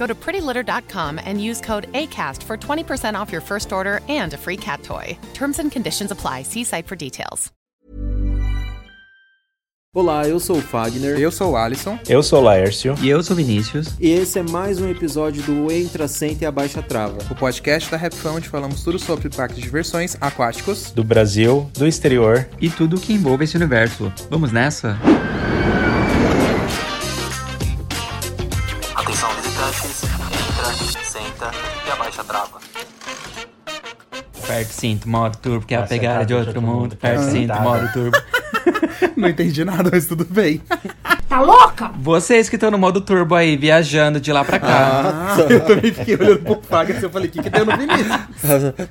Go to prettylitter.com and use code ACAST for 20% off your first order and a free cat toy. Terms and conditions apply. See site for details. Olá, eu sou o Fagner. Eu sou o Alisson. Eu sou o Laércio. E eu sou o Vinícius. E esse é mais um episódio do Entra, Senta e Abaixa Trava. O podcast da Rapfão onde falamos tudo sobre parques de diversões aquáticos. Do Brasil, do exterior. E tudo que envolve esse universo. Vamos nessa? Atenção senta e abaixa a trava. Perto cinto, modo turbo, que é a pegada de outro mundo. Perto cinto, modo turbo. Não entendi nada, mas tudo bem. Tá louca? Vocês que estão no modo turbo aí, viajando de lá pra cá. Ah, eu também fiquei olhando pro Fagner e eu falei, o que que deu no Vinícius?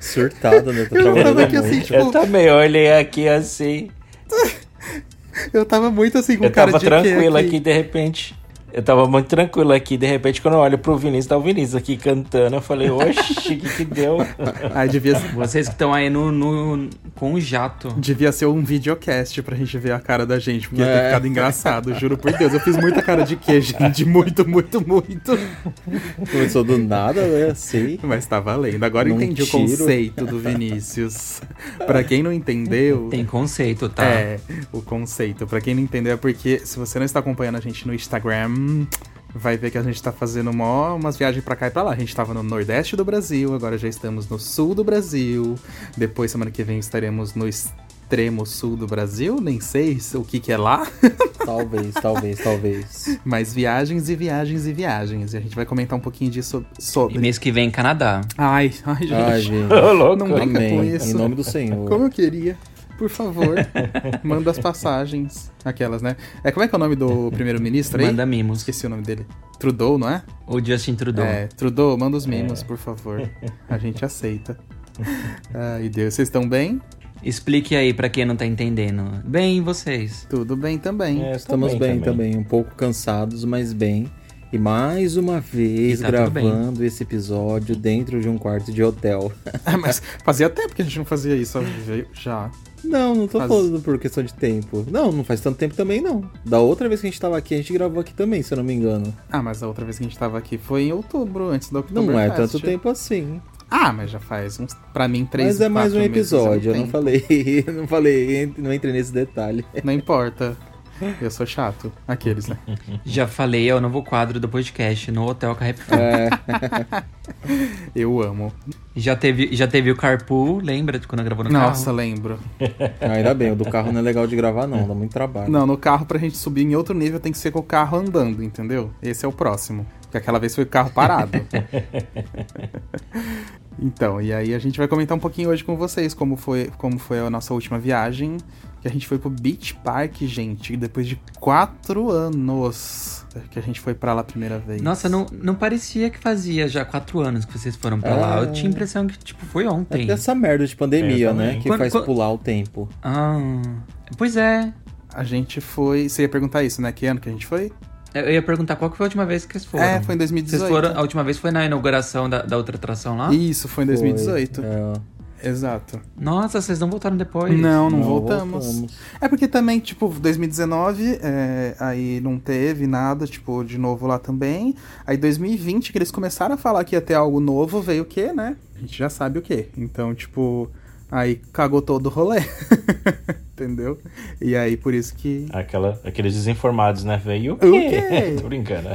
Surtado, né? Eu tava aqui muito. assim, tipo... Eu também olhei aqui assim. Eu tava muito assim com Eu cara tava de tranquilo quê aqui, de repente. Eu tava muito tranquilo aqui, de repente, quando eu olho pro Vinícius, tá o Vinícius aqui cantando. Eu falei, oxi, o que que deu? Ai, devia, Vocês que estão aí no, no, com o jato. devia ser um videocast pra gente ver a cara da gente, porque ia ter É. ficado engraçado, juro por Deus. Eu fiz muita cara de quê, gente? Muito, muito, muito. Começou do nada, né? Assim. Mas tá valendo. Agora Num entendi o tiro. conceito do Vinícius. pra quem não entendeu... Tem conceito, tá? É, o conceito. Pra quem não entendeu, é porque se você não está acompanhando a gente no Instagram, vai ver que a gente tá fazendo mó umas viagens pra cá e pra lá. A gente tava no Nordeste do Brasil, agora já estamos no Sul do Brasil. Depois, semana que vem, estaremos no extremo sul do Brasil. Nem sei o que que é lá. Talvez, talvez, talvez. Mas viagens e viagens e viagens. E a gente vai comentar um pouquinho disso sobre. E mês que vem, Canadá. Ai, ai, gente. Ai, gente. Não brinca com isso. Em nome do Senhor. Como eu queria. Por favor, manda as passagens. Aquelas, né? É, como é que é o nome do primeiro-ministro aí? Manda mimos. Esqueci o nome dele. Trudeau, não é? O Justin Trudeau. É, Trudeau, manda os mimos, por favor. A gente aceita. Ai, Deus, vocês estão bem? Explique aí pra quem não tá entendendo. Bem, e vocês? Tudo bem também. É, Estamos bem também. um pouco cansados, mas bem. E mais uma vez tá bem. gravando esse episódio dentro de um quarto de hotel. Ah, mas fazia tempo que a gente não fazia isso já. Não, não tô falando por questão de tempo. Não, não faz tanto tempo também, não. Da outra vez que a gente tava aqui, a gente gravou aqui também, se eu não me engano. Ah, mas a outra vez que a gente tava aqui foi em outubro, antes do Não é tanto tempo assim. Ah, mas já faz uns, pra mim, três, Mas é mais um episódio, eu não tempo. falei, eu não falei, não entrei nesse detalhe. Não importa. Eu sou chato. Aqueles, né? Já falei, é o novo quadro do podcast no Hotel Carrep. É, Eu amo. Já teve, já teve o Carpool, lembra de quando gravou no Nossa, carro? lembro. ainda bem, o do carro não é legal de gravar não, dá muito trabalho. Não, no carro, pra gente subir em outro nível, tem que ser com o carro andando, entendeu? Esse é o próximo. Porque aquela vez foi o carro parado. então, e aí a gente vai comentar um pouquinho hoje com vocês como foi, como foi a nossa última viagem. Que a gente foi pro Beach Park, gente, depois de quatro anos que a gente foi pra lá a primeira vez. Nossa, não, não parecia que fazia já quatro anos que vocês foram pra É. lá. Eu tinha a impressão que, tipo, foi É ontem. porque essa merda de pandemia, né, que Quando- faz quando- pular o tempo. Ah, pois é. A gente foi. Você ia perguntar isso, né? Que ano que a gente foi? Eu ia perguntar qual que foi a última vez que vocês foram. É, foi em 2018. Vocês foram, a última vez foi na inauguração da, da outra atração lá? Isso, foi em 2018. Foi, é. Exato. Nossa, vocês não voltaram depois? Não, não, Não voltamos. voltamos. É porque também, tipo, 2019, é, aí não teve nada, tipo, de novo lá também. Aí 2020, que eles começaram a falar que ia ter algo novo, veio o quê, né? A gente já sabe o quê. Então, tipo, aí cagou todo o rolê. Entendeu? E aí, por isso que. Aquela, aqueles desinformados, né? Veio o O quê? quê? Tô brincando.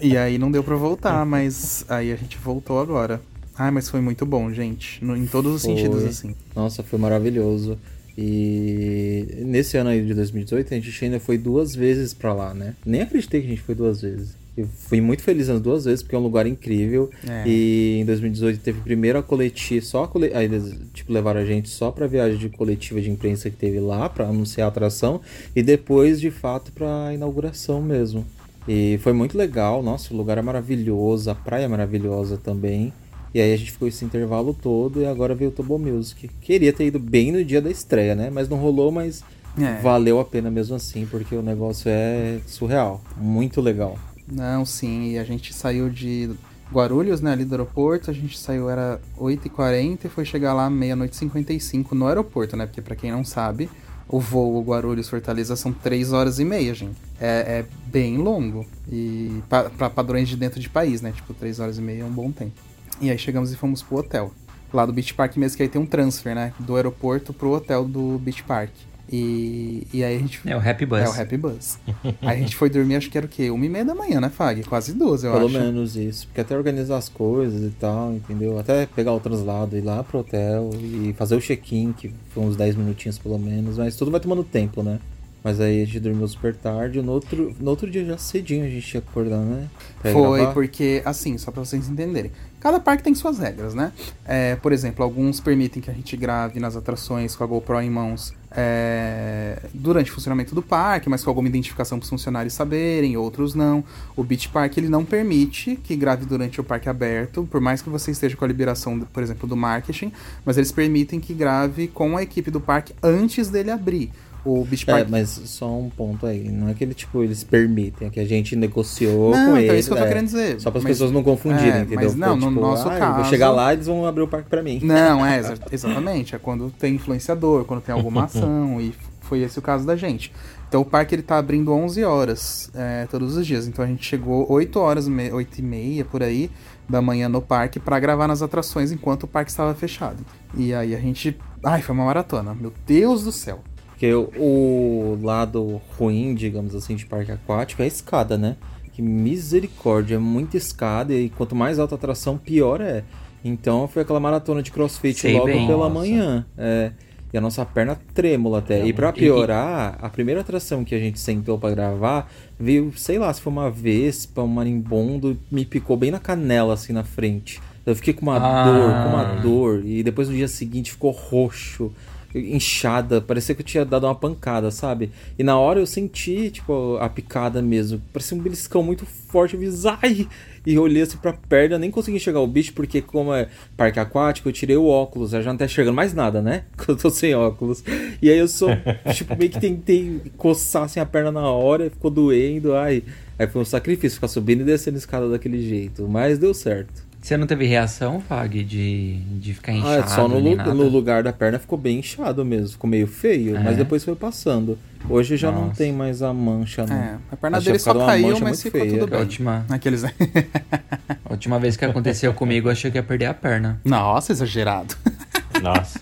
E aí não deu pra voltar, mas aí a gente voltou agora. Ai, mas foi muito bom, gente. No- em todos os Foi. sentidos, assim. Nossa, foi maravilhoso. E nesse ano aí de 2018, a gente ainda foi duas vezes pra lá, né? Nem acreditei que a gente foi duas vezes. Eu fui muito feliz nas duas vezes, porque é um lugar incrível. É. E em 2018 teve primeiro a coletiva, só a cole... aí eles tipo, levaram a gente só pra viagem de coletiva de imprensa que teve lá, pra anunciar a atração. E depois, de fato, pra inauguração mesmo. E foi muito legal, nossa, o lugar é maravilhoso, a praia é maravilhosa também. E aí a gente ficou esse intervalo todo e agora veio o Turbo Music. Queria ter ido bem no dia da estreia, né? Mas não rolou, mas É. valeu a pena mesmo assim, porque o negócio é surreal. Muito legal. Não, sim, e a gente saiu de Guarulhos, né, ali do aeroporto, a gente saiu, era 8h40 e foi chegar lá meia-noite e 55 no aeroporto, né, porque pra quem não sabe, o voo Guarulhos-Fortaleza são 3 horas e meia, gente. É, é bem longo, e pa- pra padrões de dentro de país, né, tipo, 3 horas e meia é um bom tempo. E aí chegamos e fomos pro hotel, lá do Beach Park mesmo, que aí tem um transfer, né, do aeroporto pro hotel do Beach Park. E, e aí a gente É o Happy Bus. é o Happy Buzz. Aí a gente foi dormir, acho que era o quê? Uma e meia da manhã, né, Fag? Quase duas, eu Pelo acho. menos isso. Porque até organizar as coisas e tal, entendeu? Até pegar o translado, ir lá pro hotel e fazer o check-in, que foi uns 10 minutinhos pelo menos. Mas tudo vai tomando tempo, né? Mas aí a gente dormiu super tarde. No outro, no outro dia já cedinho a gente tinha que acordar, né? Pra Foi gravar. porque, assim, só pra vocês entenderem. Cada parque tem suas regras, né? É, por exemplo, alguns permitem que a gente grave nas atrações com a GoPro em mãos é, durante o funcionamento do parque, mas com alguma identificação para os funcionários saberem, outros não. O Beach Park ele não permite que grave durante o parque aberto, por mais que você esteja com a liberação, por exemplo, do marketing, mas eles permitem que grave com a equipe do parque antes dele abrir. O Beach É, Park mas só um ponto aí. Não é que ele, tipo, eles permitem, é que a gente negociou Não, com então eles. é isso que eu tô é. querendo dizer. Só para as pessoas não confundirem, é, entendeu? mas não, Foi, no nosso ah, caso- Vou chegar lá e eles vão abrir o parque pra mim. Não, é, exa- exatamente. É quando tem influenciador, quando tem alguma ação, e foi esse o caso da gente. Então o parque ele tá abrindo 11 horas é, todos os dias. Então a gente chegou 8 horas, me- 8 e meia por aí da manhã no parque pra gravar nas atrações enquanto o parque estava fechado. E aí a gente. Ai, foi uma maratona. Meu Deus do céu. Porque o, lado ruim, digamos assim, de parque aquático é a escada, né? Que misericórdia, é muita escada e quanto mais alta a atração, pior é. Então foi aquela maratona de crossfit Sei logo bem. pela Nossa. manhã. É, e a nossa perna trêmula até. E pra e- piorar, a primeira atração que a gente sentou pra gravar, veio, sei lá, se foi uma vespa, um marimbondo, me picou bem na canela, assim, na frente. Eu fiquei com uma Ah. dor, com uma dor. E depois no dia seguinte ficou roxo inchada, parecia que eu tinha dado uma pancada, sabe? E na hora eu senti, tipo, a picada mesmo. Parecia um beliscão muito forte, eu fiz, ai! E eu olhei assim pra perna, nem consegui enxergar o bicho, porque como é parque aquático, eu tirei o óculos, eu já não tá enxergando mais nada, né? Quando eu tô sem óculos. E aí eu só, tipo, meio que tentei coçar assim a perna na hora, ficou doendo, ai. Aí foi um sacrifício ficar subindo e descendo a escada daquele jeito, mas deu certo. Você não teve reação, Fag, de, de ficar Ah, inchado? é só no, no lugar da perna ficou bem inchado mesmo, ficou meio feio, É? mas depois foi passando. Hoje já não Nossa. tem mais a mancha, não. É, a perna dele só caiu, mancha mas muito ficou feia. tudo A bem. última, Aqueles. a última vez que aconteceu comigo, eu achei que ia perder a perna. Nossa, exagerado. Nossa.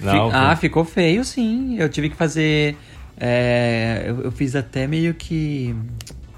Não, ah, ficou feio, sim. Eu tive que fazer. é, eu, eu fiz até meio que.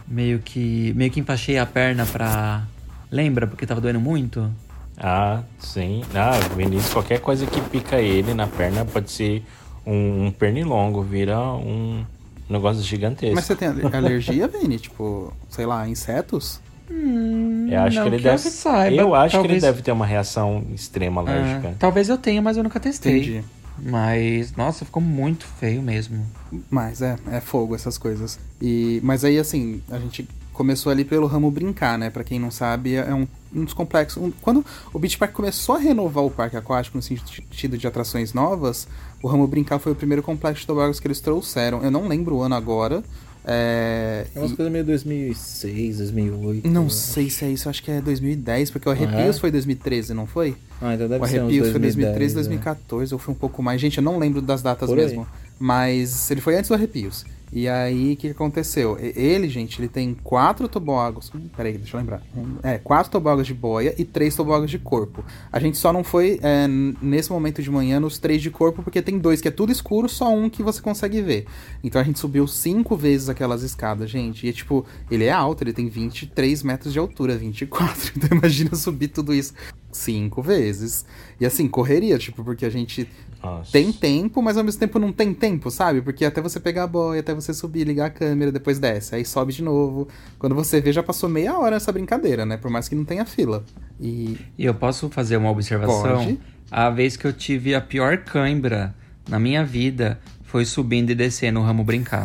Meio que. Meio que enfaixei a perna pra. Lembra? Porque tava doendo muito? Ah, sim. Ah, o Vinícius, qualquer coisa que pica ele na perna pode ser um, um pernilongo, vira um negócio gigantesco. Mas você tem ale- alergia, Vini? Tipo, sei lá, insetos? eu acho não que ele que deve. eu saiba, eu acho que talvez- ele deve ter uma reação extrema alérgica. É, talvez eu tenha, mas eu nunca testei. Entendi. Mas, nossa, ficou muito feio mesmo. Mas é, é fogo essas coisas. E, mas aí, assim, a gente começou ali pelo ramo brincar, né? Pra quem não sabe, é um, um dos complexos. um- quando o Beach Park começou a renovar o parque aquático no sentido de atrações novas, o ramo brincar foi o primeiro complexo de toboáguas que eles trouxeram. Eu não lembro o ano agora. É, É umas e- coisas meio 2006, 2008. não eu sei se é isso, acho que é 2010, porque o Ah, Arrepios é? foi 2013, não foi? Ah, então deve o ser uns Arrepios foi 2010, 2013, é. 2014, ou foi um pouco mais. Gente, eu não lembro das datas Por aí. mesmo. Mas ele foi antes do Arrepios. E aí, o que aconteceu? Ele, gente, ele tem quatro tobogãs. Hum, Peraí, deixa eu lembrar. Um, É, quatro tobogãs de boia e três tobogãs de corpo. A gente só não foi, é, nesse momento de manhã, nos três de corpo, porque tem dois que é tudo escuro, só um que você consegue ver. Então a gente subiu cinco vezes aquelas escadas, gente. E, tipo, ele é alto, ele tem 23 metros de altura, 24. Então imagina subir tudo isso cinco vezes. E assim, correria, tipo, porque a gente Nossa. tem tempo, mas ao mesmo tempo não tem tempo, sabe? Porque até você pegar a boia, até você subir, ligar a câmera, depois desce, aí sobe de novo. Quando você vê, já passou meia hora essa brincadeira, né? Por mais que não tenha fila. E E eu posso fazer uma observação? Pode. A vez que eu tive a pior cãibra na minha vida foi subindo e descendo o ramo brincar.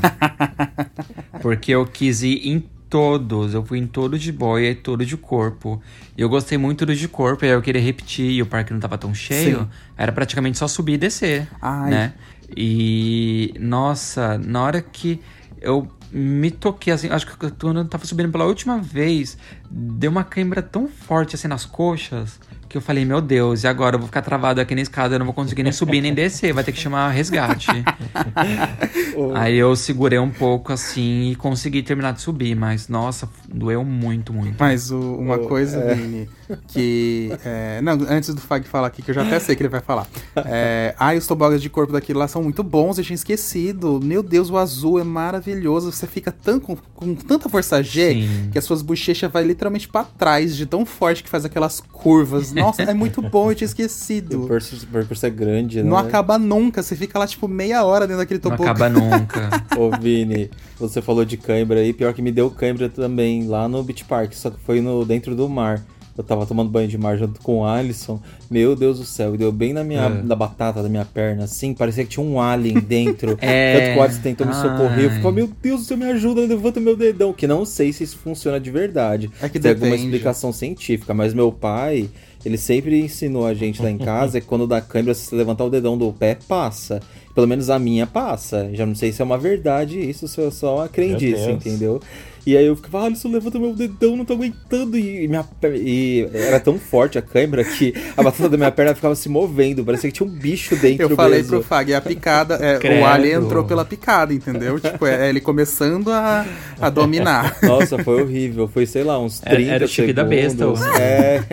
Porque eu quis ir em todos. Eu fui em todos de boia e todo de corpo. E eu gostei muito do de corpo, e aí eu queria repetir, e o parque não tava tão cheio. Sim. Era praticamente só subir e descer. Ai. Né? E, nossa, na hora que eu me toquei, assim, acho que quando eu tava subindo pela última vez, deu uma cãibra tão forte, assim, nas coxas, que eu falei, meu Deus, e agora eu vou ficar travado aqui na escada, eu não vou conseguir nem subir nem descer, vai ter que chamar resgate. Aí eu segurei um pouco, assim, e consegui terminar de subir, mas, nossa, doeu muito, muito. Mas o- uma Oh, coisa, é. Que. é, não, antes do Fag falar aqui, que eu já até sei que ele vai falar. É, ai, os tobogas de corpo daquilo lá são muito bons, eu tinha esquecido. Meu Deus, o azul é maravilhoso. Você fica tão, com, com tanta força G Sim. que as suas bochechas vai literalmente pra trás, de tão forte que faz aquelas curvas. Nossa, é muito bom, eu tinha O esquecido. percurso, o percurso é grande, Não né? acaba nunca, você fica lá tipo meia hora dentro daquele Não tobogã. acaba nunca. Ô, Vini, você falou de cãibra aí, pior que me deu cãibra também lá no Beach Park, só que foi no dentro do mar. Eu tava tomando banho de mar junto com o Alisson. Meu Deus do céu, deu bem na minha É. na batata da minha perna, assim, parecia que tinha um alien dentro. É. Tanto que o Alisson tentou me socorrer. Eu ficava, meu Deus, você me ajuda, levanta meu dedão. Que não sei se isso funciona de verdade. É que Tem alguma explicação científica, mas meu pai, ele sempre ensinou a gente lá em casa que quando dá câimbra, se você levantar o dedão do pé, passa. Pelo menos a minha passa. Já não sei se é uma verdade isso, se é só uma crendice, entendeu? E aí eu ficava, ah, Alisson, levanta meu dedão, não tô aguentando. E, minha, e era tão forte a câimbra que a batata da minha perna ficava se movendo. Parecia que tinha um bicho dentro Eu falei mesmo. pro Fag, é a picada, é, o alien entrou pela picada, entendeu? Tipo, é, é ele começando a, a dominar. Nossa, foi horrível. Foi, sei lá, uns Era- 30 era o chip da besta. É,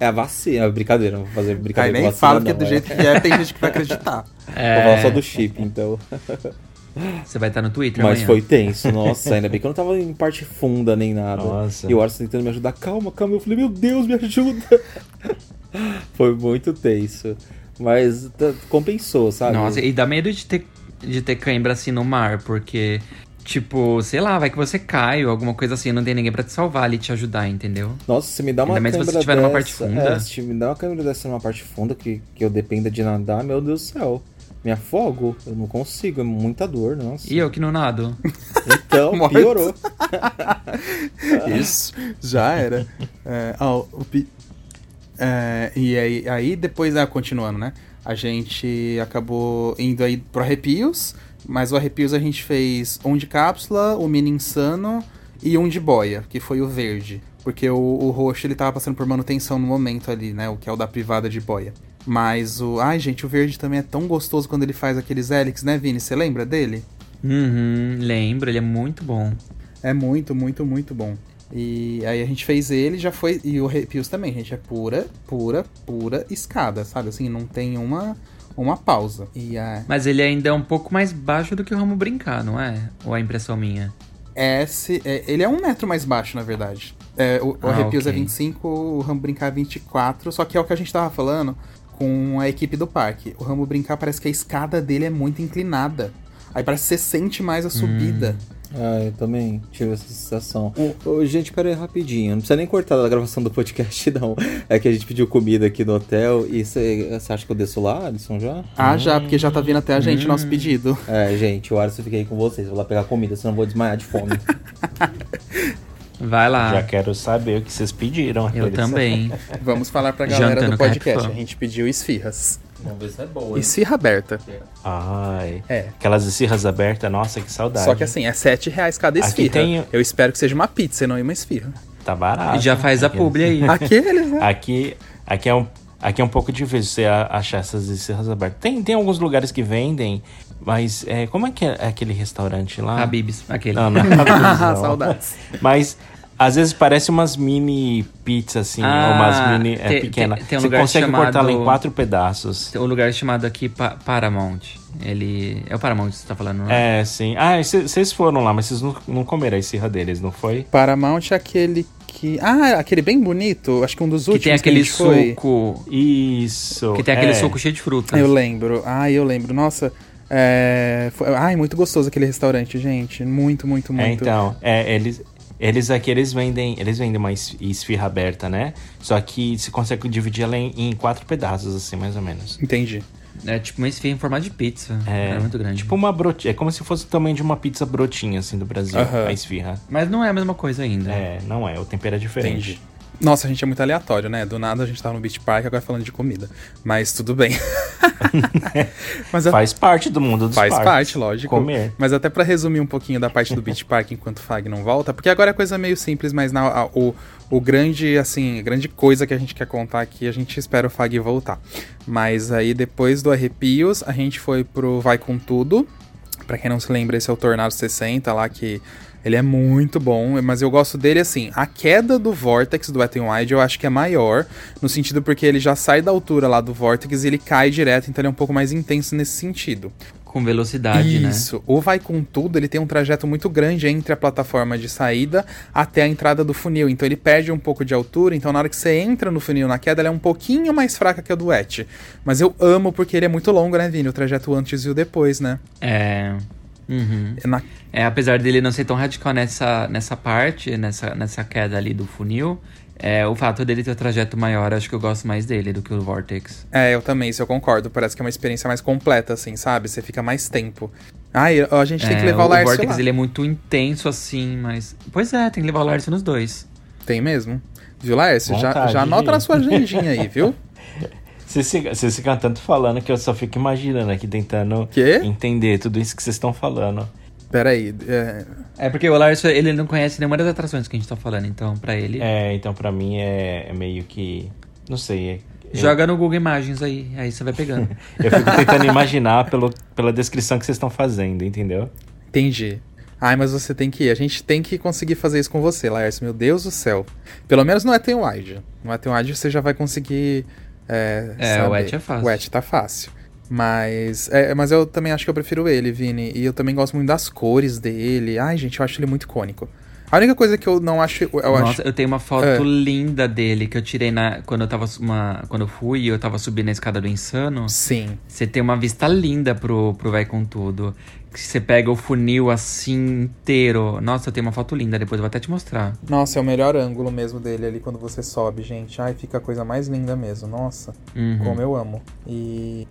é a vacina. é Brincadeira, não vou fazer Aí brincadeira nem com fala vacina, porque do jeito que é, tem gente que vai acreditar. É. Vou falar só do chip, então. Você vai estar no Twitter Mas amanhã. foi tenso, nossa, ainda bem que eu não tava em parte funda nem nada. Nossa. E o Arson tentando me ajudar, calma, calma. Eu falei, meu Deus, me ajuda. foi muito tenso. Mas compensou, sabe? Nossa, e dá medo de ter, de ter cãibra assim no mar, porque, tipo, sei lá, vai que você cai ou alguma coisa assim, não tem ninguém pra te salvar ali, te ajudar, entendeu? Nossa, se me dá uma Ainda mais se você estiver numa parte funda. É, se me dá uma câmera dessa numa parte funda que, que eu dependa de nadar, meu Deus do céu. Me afogo, eu não consigo, é muita dor, nossa. E eu que não nado. Então, piorou. Isso, já era. É, ó, o pi- é, e aí, aí depois, ah, continuando, né? A gente acabou indo aí pro Arrepios, mas o Arrepios a gente fez um de cápsula, o Mini Insano e um de boia, que foi o verde. Porque o, o roxo ele tava passando por manutenção no momento ali, né? O que é o da privada de boia. Mas o. Ai, gente, o verde também é tão gostoso quando ele faz aqueles helix, né, Vini? Você lembra dele? Uhum, lembro, ele é muito bom. É muito, muito, muito bom. E aí a gente fez ele, já foi. E o Arrepios também, gente. É pura, pura, pura escada, sabe? Assim, não tem uma, uma pausa. E a Mas ele ainda é um pouco mais baixo do que o Ramo Brincar, não é? Ou é impressão minha? S. é, ele é um metro mais baixo, na verdade. É, o o Ah, Arrepios é ok. 25, o Ramo Brincar é 24. Só que é o que a gente tava falando com a equipe do parque. O Ramo Brincar parece que a escada dele é muito inclinada. Aí parece que você sente mais a subida. Ah, eu também tive essa sensação. Ô, gente, pera aí rapidinho. Não precisa nem cortar da gravação do podcast, não. É que a gente pediu comida aqui no hotel e você acha que eu desço lá, Alisson, já? Ah, já, porque já tá vindo até a gente nosso pedido. É, gente, o Alisson fica aí com vocês. Vou lá pegar comida, senão eu vou desmaiar de fome. Vai lá. Já quero saber o que vocês pediram. Eu também. Vamos falar pra galera Jantando do podcast. A gente pediu esfirras. Vamos ver se é boa. hein? Esfirra aberta. Ai. É. Aquelas esfirras abertas, nossa, que saudade. Só que assim, é 7 reais cada Aqui esfirra. tem- Eu espero que seja uma pizza e não uma esfirra. Tá barato. E já faz a publi aí. Aqueles, né? Aqui, aqui, é um, aqui é um pouco difícil você achar essas esfirras abertas. Tem, tem alguns lugares que vendem, mas é, como é que é aquele restaurante lá? Habibs, aquele. Não, não é Habib's, não. Saudades. Mas às vezes parece umas mini pizzas, assim, Ah, ou umas mini é, tem- pequenas. tem- tem um Você lugar consegue chamado- cortá-la em quatro pedaços. Tem um lugar chamado aqui Pa- Paramount. Ele. É o Paramount que você tá falando, né? É, sim. Ah, vocês foram lá, mas vocês não, não comeram a esfirra deles, não foi? Paramount é aquele que. Ah, aquele bem bonito. Acho que um dos Que últimos tem aquele gente foi. suco. Isso. Que tem aquele é. suco cheio de frutas. Eu lembro. Ai, eu lembro. Nossa. É... foi- Ai, muito gostoso aquele restaurante, gente. Muito, muito, muito. É, então, é, eles, eles aqui, eles vendem, eles vendem uma es- esfirra aberta, né? Só que você consegue dividir ela em, em quatro pedaços, assim, mais ou menos. Entendi. É tipo uma esfirra em formato de pizza. É, É, muito grande. Tipo uma brotinha, é como se fosse o tamanho de uma pizza brotinha, assim, do Brasil, a esfirra. Mas não é a mesma coisa ainda. É, não é, o tempero é diferente. Entendi. Nossa, a gente é muito aleatório, né? Do nada a gente tava no Beach Park, agora falando de comida. Mas tudo bem. Mas a- Faz parte do mundo dos Faz parques. parte, lógico. Comer. Mas até pra resumir um pouquinho da parte do Beach Park enquanto o Fag não volta, porque agora é coisa meio simples, mas na, a- o, o grande, assim, a grande coisa que a gente quer contar aqui, a gente espera o Fag voltar. Mas aí depois do Arrepios, a gente foi pro Vai Com Tudo. Pra quem não se lembra, esse é o Tornado 60 lá que. Ele é muito bom, mas eu gosto dele assim. A queda do Vortex do Wet n Wild eu acho que é maior, no sentido porque ele já sai da altura lá do Vortex e ele cai direto, então ele é um pouco mais intenso nesse sentido. Com velocidade, né? Isso. O Vai Com Tudo, ele tem um trajeto muito grande entre a plataforma de saída até a entrada do funil. Então ele perde um pouco de altura. Então na hora que você entra no funil na queda, ela é um pouquinho mais fraca que a do Wet. Mas eu amo porque ele é muito longo, né, Vini? O trajeto antes e o depois, né? É. Uhum. Na- É, apesar dele não ser tão radical nessa, nessa parte, nessa, nessa queda ali do funil, é, o fato dele ter o trajeto maior, acho que eu gosto mais dele do que o Vortex. É, eu também, isso eu concordo. Parece que é uma experiência mais completa, assim, sabe? Você fica mais tempo. Ai, a gente tem que É, levar o, o Lárcio Vortex lá. ele é muito intenso assim, mas. Pois é, tem que levar o Lárcio nos dois. Tem mesmo? Viu, Lárcio? Já, Vontade já anota na sua agendinha aí, viu? Vocês ficam, tanto falando que eu só fico imaginando aqui, tentando Quê? entender tudo isso que vocês estão falando. Peraí. É... É porque o Lárcio, ele não conhece nenhuma das atrações que a gente tá falando, então pra ele. É, então pra mim é, é meio que. Não sei. é- eu- Joga no Google Imagens aí, aí você vai pegando. Eu fico tentando imaginar pelo, pela descrição que vocês estão fazendo, entendeu? Entendi. Ai, mas você tem que ir. A gente tem que conseguir fazer isso com você, Laércio. Meu Deus do céu. Pelo menos no Etten Wide. No Etten Wide você já vai conseguir. É, É, o Et é fácil. O Et tá fácil. Mas, é, mas eu também acho que eu prefiro ele, Vini. E eu também gosto muito das cores dele. Ai, gente, eu acho ele muito icônico. A única coisa que eu não acho. Eu Nossa, acho eu tenho uma foto É. linda dele que eu tirei na, quando eu tava uma, quando eu fui e eu tava subindo a escada do Insano. Sim. Você tem uma vista linda pro, pro Vai Com Tudo. Que você pega o funil assim inteiro. Nossa, eu tenho uma foto linda, depois eu vou até te mostrar. Nossa, é o melhor ângulo mesmo dele ali quando você sobe, gente. Ai, fica a coisa mais linda mesmo. Nossa. Uhum. Como eu amo. E.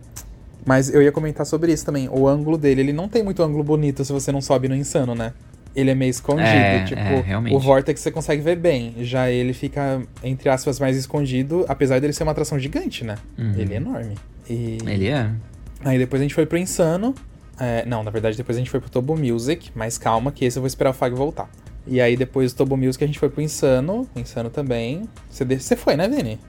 Mas eu ia comentar sobre isso também. O ângulo dele, ele não tem muito ângulo bonito se você não sobe no insano, né? Ele é meio escondido. É, tipo, é, o Vortex você consegue ver bem. Já ele fica, entre aspas, mais escondido, apesar dele ser uma atração gigante, né? Uhum. Ele é enorme. E... Ele é. Aí depois a gente foi pro Insano. É, não, na verdade, depois a gente foi pro Tobo Music, mas calma, que esse eu vou esperar o Fag voltar. E aí depois do Tobo Music a gente foi pro Insano. Insano também. Você, de- você foi, né, Vini?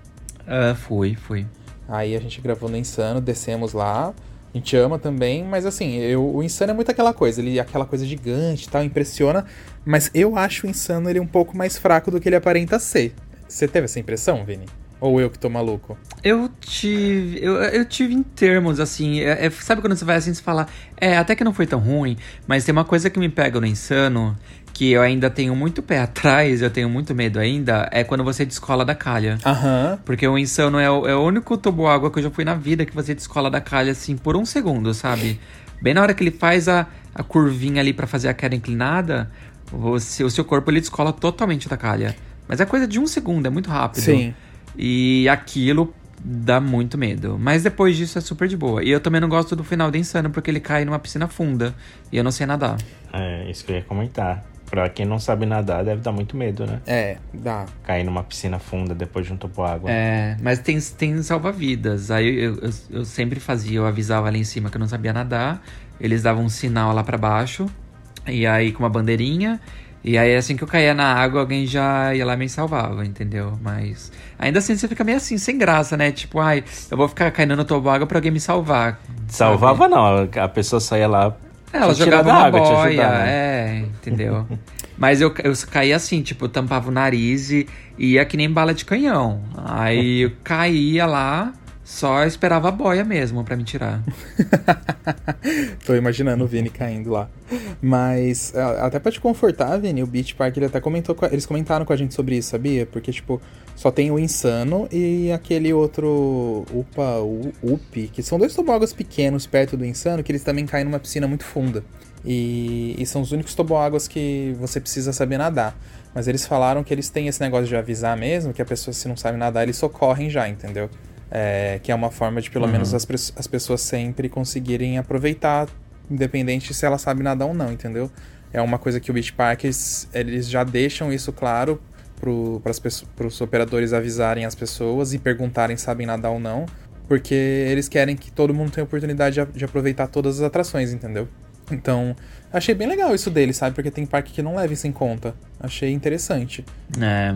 Ah, fui, fui. Aí a gente gravou no Insano, descemos lá. A gente ama também, mas assim, eu, o Insano é muito aquela coisa, ele aquela coisa gigante e tal, impressiona, mas eu acho o Insano ele um pouco mais fraco do que ele aparenta ser. Você teve essa impressão, Vini? Ou eu que tô maluco? Eu tive. Eu, eu tive em termos, assim. é- é- sabe quando você vai assim e fala, é, até que não foi tão ruim, mas tem uma coisa que me pega no insano, que eu ainda tenho muito pé atrás, eu tenho muito medo ainda, é quando você descola da calha. Aham. Porque o insano é o, é o único toboágua que eu já fui na vida que você descola da calha, assim, por um segundo, sabe? Bem na hora que ele faz a, a curvinha ali pra fazer a queda inclinada, você, o seu corpo ele descola totalmente da calha. Mas é coisa de um segundo, é muito rápido. Sim. E aquilo dá muito medo. Mas depois disso é super de boa. E eu também não gosto do final do Insano, porque ele cai numa piscina funda. E eu não sei nadar. É, isso que eu ia comentar. Pra quem não sabe nadar, deve dar muito medo, né? É, dá. Cair numa piscina funda depois de um toboágua. É, mas tem, tem salva-vidas. Aí eu, eu, eu sempre fazia, eu avisava ali em cima que eu não sabia nadar. Eles davam um sinal lá pra baixo. E aí com uma bandeirinha. E aí assim que eu caía na água, alguém já ia lá e me salvava, entendeu? Mas ainda assim você fica meio assim, sem graça, né? Tipo, ai, eu vou ficar caindo no toboágua pra alguém me salvar. Salvava não, a pessoa saía lá. É, ela jogava uma água, boia, ajudar, né? é, entendeu? Mas eu, eu caía assim, tipo, eu tampava o nariz e ia que nem bala de canhão. Aí eu caía lá, só esperava a boia mesmo pra me tirar. Tô imaginando o Vini caindo lá. Mas, a- até pra te confortar, Vini, o Beach Park, ele até comentou, eles comentaram com a gente sobre isso, sabia? Porque, tipo, só tem o Insano e aquele outro Upa, Up, que são dois toboáguas pequenos perto do Insano, que eles também caem numa piscina muito funda. E, e são os únicos toboáguas que você precisa saber nadar. Mas eles falaram que eles têm esse negócio de avisar mesmo, que a pessoa, se não sabe nadar, eles socorrem já, entendeu? É, que é uma forma de, pelo menos, as, as pessoas sempre conseguirem aproveitar, independente se ela sabe nadar ou não, entendeu? É uma coisa que o Beach Parks, eles já deixam isso claro para os operadores avisarem as pessoas e perguntarem se sabem nadar ou não, porque eles querem que todo mundo tenha oportunidade de, de aproveitar todas as atrações, entendeu? Então, achei bem legal isso deles, sabe? Porque tem parque que não leva isso em conta. Achei interessante. É,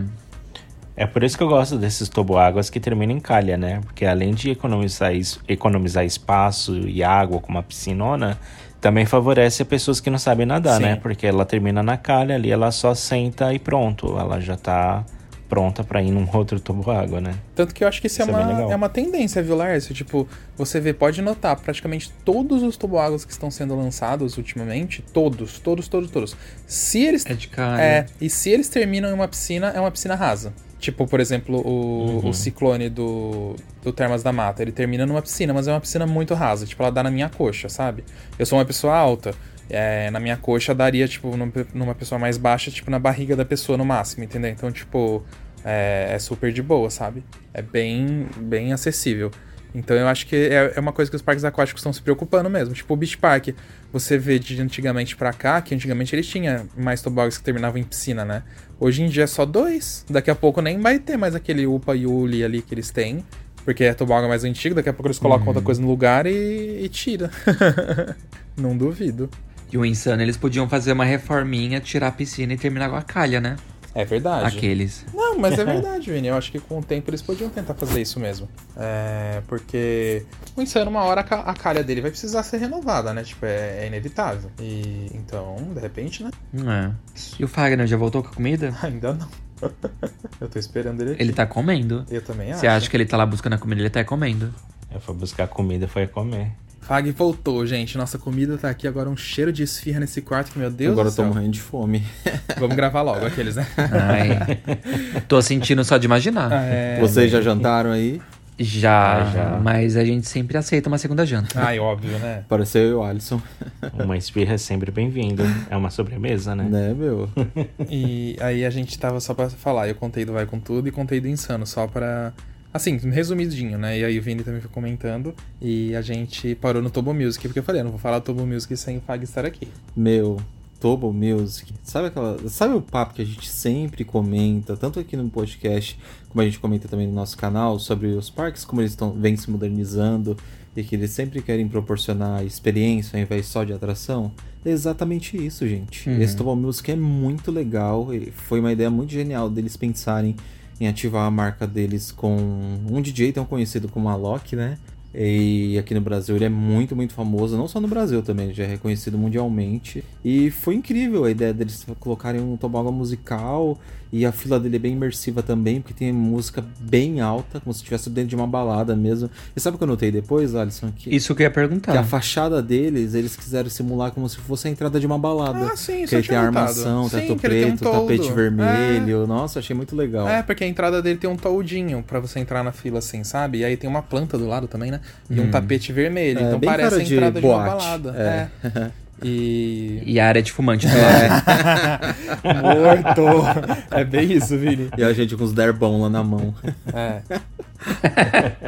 É por isso que eu gosto desses toboáguas que terminam em calha, né? Porque além de economizar, economizar espaço e água com uma piscinona, também favorece pessoas que não sabem nadar, Sim. né? Porque ela termina na calha ali, ela só senta e pronto. Ela já tá pronta pra ir num outro toboágua, né? Tanto que eu acho que isso, Isso é é, bem uma, é uma tendência, viu, Lércio? Tipo, você vê, pode notar, praticamente todos os toboáguas que estão sendo lançados ultimamente, todos, todos, todos, todos. Se eles. é de cara. É, e se eles terminam em uma piscina, é uma piscina rasa. Tipo, por exemplo, o, Uhum. o ciclone do, do Termas da Mata. Ele termina numa piscina, mas é uma piscina muito rasa. Tipo, ela dá na minha coxa, sabe? Eu sou uma pessoa alta. é, na minha coxa daria, tipo, num- numa pessoa mais baixa, tipo, na barriga da pessoa no máximo, entendeu? Então, tipo, é, é super de boa, sabe? É bem, bem acessível. Então eu acho que é, é uma coisa que os parques aquáticos estão se preocupando mesmo. Tipo, o Beach Park, você vê de antigamente pra cá, que antigamente eles tinham mais toboáguas que terminavam em piscina, né? Hoje em dia é só dois. Daqui a pouco nem vai ter mais aquele Upa e Uli ali que eles têm. Porque é toboágua mais antigo, daqui a pouco eles colocam outra coisa no lugar e, e tira. Não duvido. E o Insano, eles podiam fazer uma reforminha, tirar a piscina e terminar com a calha, né? É verdade. Aqueles. Não, mas é verdade, Vini. Eu acho que com o tempo eles podiam tentar fazer isso mesmo. É, porque o Insano, uma hora a ca- a calha dele vai precisar ser renovada, né? Tipo, é, é inevitável. E então, de repente, né? É. E o Fagner já voltou com a comida? Ainda não. Eu tô esperando ele aqui. Ele tá comendo. Eu também acho. Você acha que ele tá lá buscando a comida? Ele tá comendo. Eu fui buscar comida, foi comer. Fag voltou, gente. Nossa comida tá aqui agora um cheiro de esfirra nesse quarto que, meu Deus Agora do eu tô céu. morrendo de fome. Vamos gravar logo aqueles, né? Ai. Tô sentindo só de imaginar. É... Vocês já jantaram aí? Já, Ah, já. mas a gente sempre aceita uma segunda janta. Ai, óbvio, né? Pareceu eu e o Alisson. Uma esfirra é sempre bem-vinda. É uma sobremesa, né? Né, meu? E aí a gente tava só pra falar. Eu contei do Vai Com Tudo e contei do Insano, só pra... Assim, resumidinho, né? E aí o Vini também foi comentando. E a gente parou no Tobo Music, porque eu falei, eu não vou falar Tobo Music sem o Fag estar aqui. Meu, Tobo Music. Sabe aquela. Sabe o papo que a gente sempre comenta, tanto aqui no podcast, como a gente comenta também no nosso canal, sobre os parques, como eles estão vêm se modernizando e que eles sempre querem proporcionar experiência ao invés só de atração? É exatamente isso, gente. Uhum. Esse Tobo Music é muito legal. e Foi uma ideia muito genial deles pensarem em ativar a marca deles com um DJ tão conhecido como Alok, né? E aqui no Brasil ele é muito, muito famoso, não só no Brasil também, ele já é reconhecido mundialmente. E foi incrível a ideia deles colocarem um tobogã musical e a fila dele é bem imersiva também, porque tem música bem alta, como se estivesse dentro de uma balada mesmo. E sabe o que eu notei depois, Alisson? Que, Isso que eu ia que a perguntar. fachada deles, eles quiseram simular como se fosse a entrada de uma balada. Ah, sim, isso que eu ele tem armação, Sim, teto tem um preto, tapete toldo. vermelho. Nossa, achei muito legal. É, porque a entrada dele tem um toldinho pra você entrar na fila assim, sabe? E aí tem uma planta do lado também, né? E um tapete vermelho. É, então bem parece cara a de entrada de, uma boate. balada. É. É. E. E a área de fumante do É. lado. Morto! É bem isso, Vini. E a gente com os derbão lá na mão. É.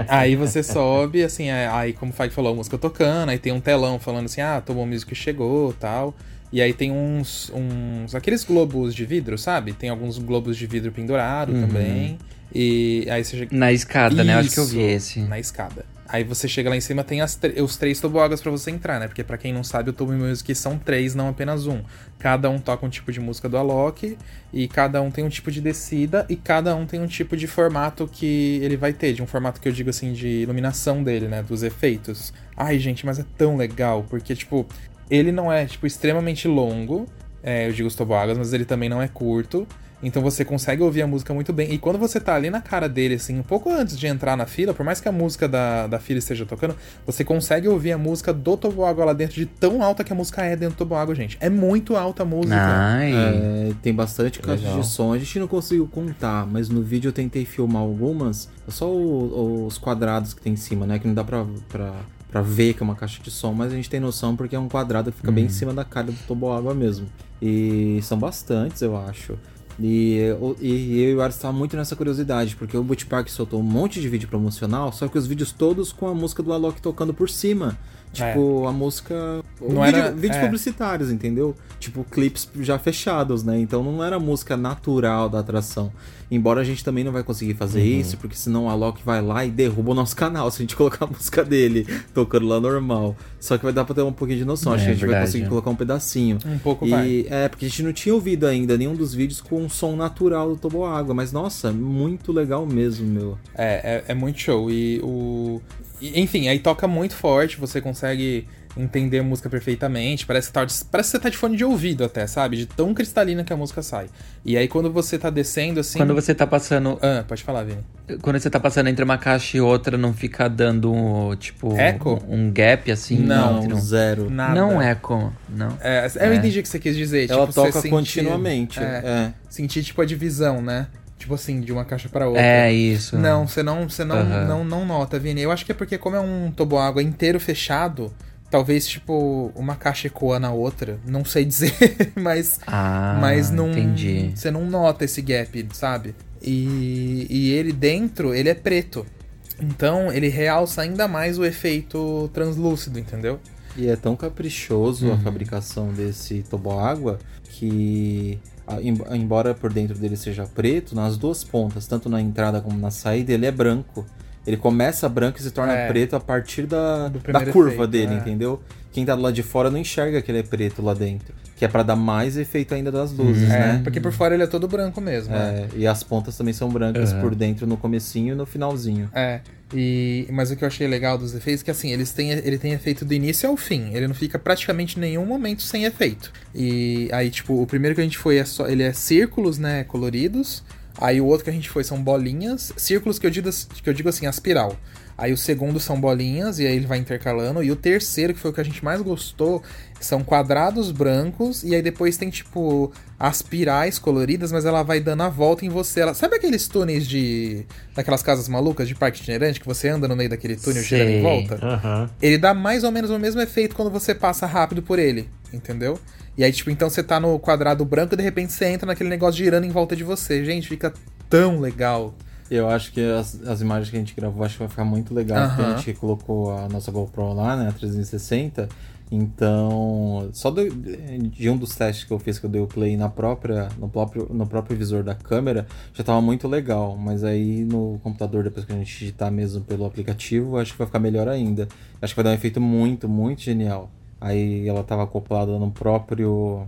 aí você sobe, assim, é- aí como o Fag falou, a música tocando, aí tem um telão falando assim, ah, Tomo Music chegou tal. E aí tem uns, uns. aqueles globos de vidro, sabe? Tem alguns globos de vidro pendurado Uhum. também. E aí você. Na escada, né? Eu Acho que eu vi Isso, esse. Na escada. Aí você chega lá em cima, tem os três toboáguas pra você entrar, né? Porque pra quem não sabe, o Tobo Music são três, não apenas um. Cada um toca um tipo de música do Alok, e cada um tem um tipo de descida, e cada um tem um tipo de formato que ele vai ter. De um formato que eu digo assim, de iluminação dele, né? Dos efeitos. Ai, gente, mas é tão legal, porque, tipo, ele não é, tipo, extremamente longo. É, eu digo os toboáguas, mas ele também não é curto. Então você consegue ouvir a música muito bem. E quando você tá ali na cara dele, assim, um pouco antes de entrar na fila, por mais que a música da, da fila esteja tocando, você consegue ouvir a música do toboágua lá dentro, de tão alta que a música é dentro do toboágua, gente. É muito alta a música. Ai. É, tem bastante caixa Legal. de som. A gente não conseguiu contar, mas no vídeo eu tentei filmar algumas. É só o- os quadrados que tem em cima, né? Que não dá pra, pra, pra ver que é uma caixa de som, mas a gente tem noção porque é um quadrado que fica bem em cima da cara do toboágua mesmo. E são bastantes, eu acho. E, eu- e eu e o Aris estavam muito nessa curiosidade, porque o Boot Park soltou um monte de vídeo promocional, só que os vídeos todos com a música do Alok tocando por cima. Tipo, a música. Não vídeo- era- vídeos é. publicitários, entendeu? Tipo, clipes já fechados, né? Então não era a música natural da atração. Embora a gente também não vai conseguir fazer Uhum. isso, porque senão o Alok vai lá e derruba o nosso canal se a gente colocar a música dele tocando lá normal. Só que vai dar pra ter um pouquinho de noção. Acho É que a gente vai verdade. conseguir colocar um pedacinho. Um pouco e, vai. É, porque a gente não tinha ouvido ainda nenhum dos vídeos com um som natural do Toboágua. Mas nossa, muito legal mesmo, meu. É, é, é muito show. E o. e, enfim, aí toca muito forte, você consegue entender a música perfeitamente. Parece que, tá, parece que você tá de fone de ouvido até, sabe? De tão cristalina que a música sai. E aí quando você tá descendo assim. Quando você tá passando. Ah, pode falar, Vini. Quando você tá passando entre uma caixa e outra, não fica dando, tipo. Eco? Um gap assim? Não, um- zero. Nada. Não eco, não. É, eu É. entendi o que você quis dizer. Ela tipo, toca você sentir- continuamente. É, é. Sentir, tipo, a divisão, né? Tipo assim, de uma caixa para outra. É isso. Não, você não, você não, Aham. não, não nota, Vini. Eu acho que é porque como é um toboágua inteiro fechado, talvez, tipo, uma caixa ecoa na outra. Não sei dizer, mas... Ah, mas não... entendi. Você não nota esse gap, sabe? E, e ele dentro, ele é preto. Então, ele realça ainda mais o efeito translúcido, entendeu? E é tão caprichoso Uhum. a fabricação desse toboágua que, embora por dentro dele seja preto, nas duas pontas, tanto na entrada como na saída, ele é branco. Ele começa branco e se torna É. preto a partir da, da curva efeito, dele, é. entendeu? Quem tá do lado de fora não enxerga que ele é preto lá dentro. Que é pra dar mais efeito ainda das luzes, É, né? porque por fora ele é todo branco mesmo. né? É, e as pontas também são brancas Aham. por dentro no comecinho e no finalzinho. É, e, mas o que eu achei legal dos efeitos é que assim, eles têm, ele tem efeito do início ao fim. Ele não fica praticamente nenhum momento sem efeito. E aí, tipo, o primeiro que a gente foi é só. Ele é círculos, né? Coloridos. Aí o outro que a gente foi são bolinhas. Círculos que eu digo, que eu digo assim, aspiral. Aí o segundo são bolinhas, e aí ele vai intercalando. E o terceiro, que foi o que a gente mais gostou, são quadrados brancos. E aí depois tem, tipo, aspirais coloridas, mas ela vai dando a volta em você. Ela... Sabe aqueles túneis de. daquelas casas malucas de parque itinerante, que você anda no meio daquele túnel girando em volta? Aham. Ele dá mais ou menos o mesmo efeito quando você passa rápido por ele, entendeu? E aí, tipo, então você tá no quadrado branco e de repente você entra naquele negócio girando em volta de você. Gente, fica tão legal. Eu acho que as, as imagens que a gente gravou acho que vai ficar muito legal. Porque Aham. a gente colocou a nossa GoPro lá, né? A 360. Então, só do- de um dos testes que eu fiz que eu dei o play na própria, no, próprio, no próprio visor da câmera, já tava muito legal. Mas aí no computador, depois que a gente digitar mesmo pelo aplicativo, acho que vai ficar melhor ainda. Acho que vai dar um efeito muito, muito genial. Aí ela tava acoplada no próprio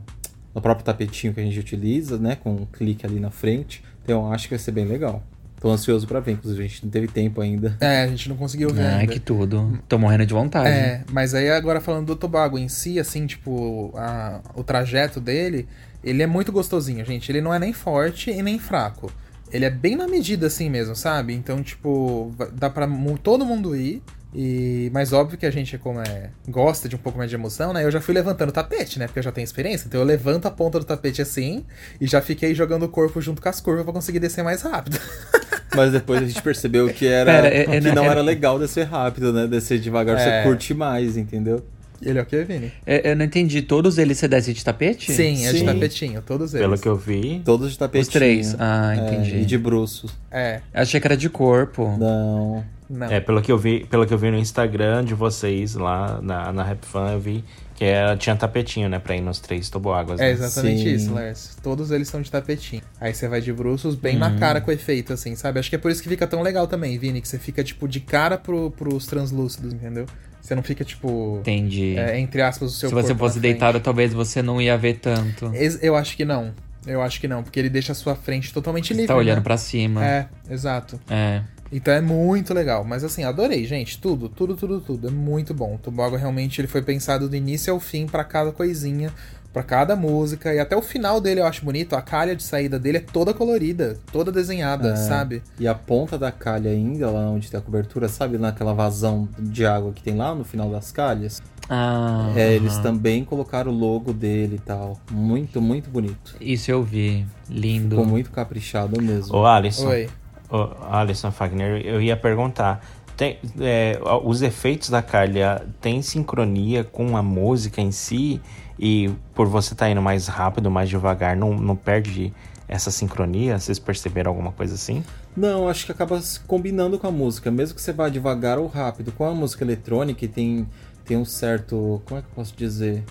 no próprio tapetinho que a gente utiliza, né? Com um clique ali na frente. Então acho que vai ser bem legal. Tô ansioso pra ver, inclusive a gente não teve tempo ainda. É, a gente não conseguiu ver Ai, ainda. que tudo. Tô morrendo de vontade. É, mas aí agora falando do Tobago em si, assim, tipo, a- o trajeto dele, ele é muito gostosinho, gente. Ele não é nem forte e nem fraco. Ele é bem na medida, assim mesmo, sabe? Então, tipo, dá pra todo mundo ir. E, mas óbvio que a gente, como é, gosta de um pouco mais de emoção, né? Eu já fui levantando o tapete, né? Porque eu já tenho experiência. Então eu levanto a ponta do tapete assim e já fiquei jogando o corpo junto com as curvas pra conseguir descer mais rápido. Mas depois a gente percebeu que era Pera, é- é- que não é- era legal descer rápido, né? Descer devagar É. você curte mais, entendeu? Ele é o que, Vini? É, Eu não entendi. Todos eles você desce de tapete? Sim, é de Sim. tapetinho, todos eles. Pelo que eu vi, Todos de tapetinho. Os três. Ah, É, entendi. e de bruços. É. Achei que era de corpo. Não. Não. É, pelo que eu vi, pelo que eu vi no Instagram de vocês lá na, na Rap Fan, eu vi que era, tinha tapetinho, né, pra ir nos três toboáguas. É Né? exatamente Sim. isso, Lars. Todos eles são de tapetinho. Aí você vai de bruços bem na cara com o efeito, assim, sabe? Acho que é por isso que fica tão legal também, Vini, que você fica, tipo, de cara pro, pros translúcidos, entendeu? Você não fica, tipo, Entendi. é, entre aspas, o seu Se você fosse deitado, talvez você não ia ver tanto. Eu acho que não. Eu acho que não, porque ele deixa a sua frente totalmente Você livre. tá olhando né? pra cima. É, exato. É. Então é muito legal. Mas assim, adorei, gente. Tudo, tudo, tudo, tudo. É muito bom. O Tobago realmente ele foi pensado do início ao fim pra cada coisinha, pra cada música. E até o final dele eu acho bonito. A calha de saída dele é toda colorida, toda desenhada, É. sabe? E a ponta da calha ainda, lá onde tem a cobertura, sabe naquela vazão de água que tem lá no final das calhas? Ah, É, eles também colocaram o logo dele e tal. Muito, muito bonito. Isso eu vi. Lindo. Ficou muito caprichado mesmo. Ô, Alisson. Oi. Ô, Alisson Fagner, eu ia perguntar. Tem, é, os efeitos da calha têm sincronia com a música em si? E por você estar indo mais rápido, mais devagar, não, não perde essa sincronia? Vocês perceberam alguma coisa assim? Não, acho que acaba se combinando com a música. Mesmo que você vá devagar ou rápido. Com a música eletrônica tem, tem um certo. Como é que eu posso dizer?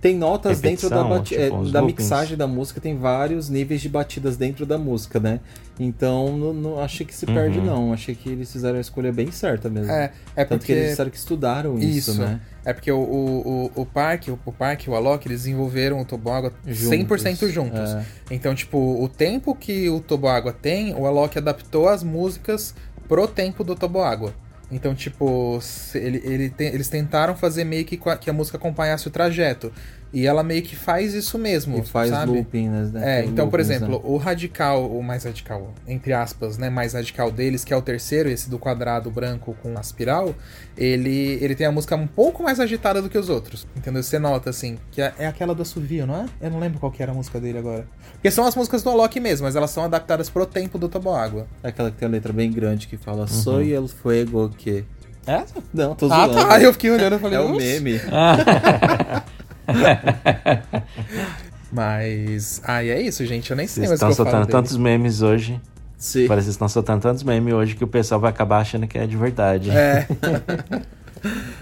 Tem notas dentro da, Repetição, bati- tipo, é, da loopings. mixagem da música, tem vários níveis de batidas dentro da música, né? Então não, não achei que se perde, Uhum. não. Achei que eles fizeram a escolha bem certa mesmo. É, é Tanto que porque. eles disseram que estudaram isso, Isso. né? É porque o, o, o, o Parque, o, o Parque e o Alok, eles desenvolveram o Toboágua 100% juntos. É. Então, tipo, o tempo que o Toboágua tem, o Alok adaptou as músicas pro tempo do Toboágua. Então, tipo, ele, ele te- eles tentaram fazer meio que, que a música acompanhasse o trajeto. E ela meio que faz isso mesmo, E faz sabe? looping, né? É, então, por exemplo, né? o radical, o mais radical, entre aspas, né, mais radical deles, que é o terceiro, esse do quadrado branco com a espiral, ele, ele tem a música um pouco mais agitada do que os outros, entendeu? Você nota, assim, que é, é aquela do Assovio, não é? Eu não lembro qual que era a música dele agora. Porque são as músicas do Alok mesmo, mas elas são adaptadas pro tempo do Toboágua. É aquela que tem a letra bem grande que fala Soy el fuego que. É? Não, tô Ah, zoando. tá, eu fiquei olhando e falei, É o "Ups". meme. Mas, ah, e é isso, gente, eu nem sei Vocês mais o estão soltando tantos memes hoje. Sim. Parece que estão soltando tantos memes hoje que o pessoal vai acabar achando que é de verdade. É,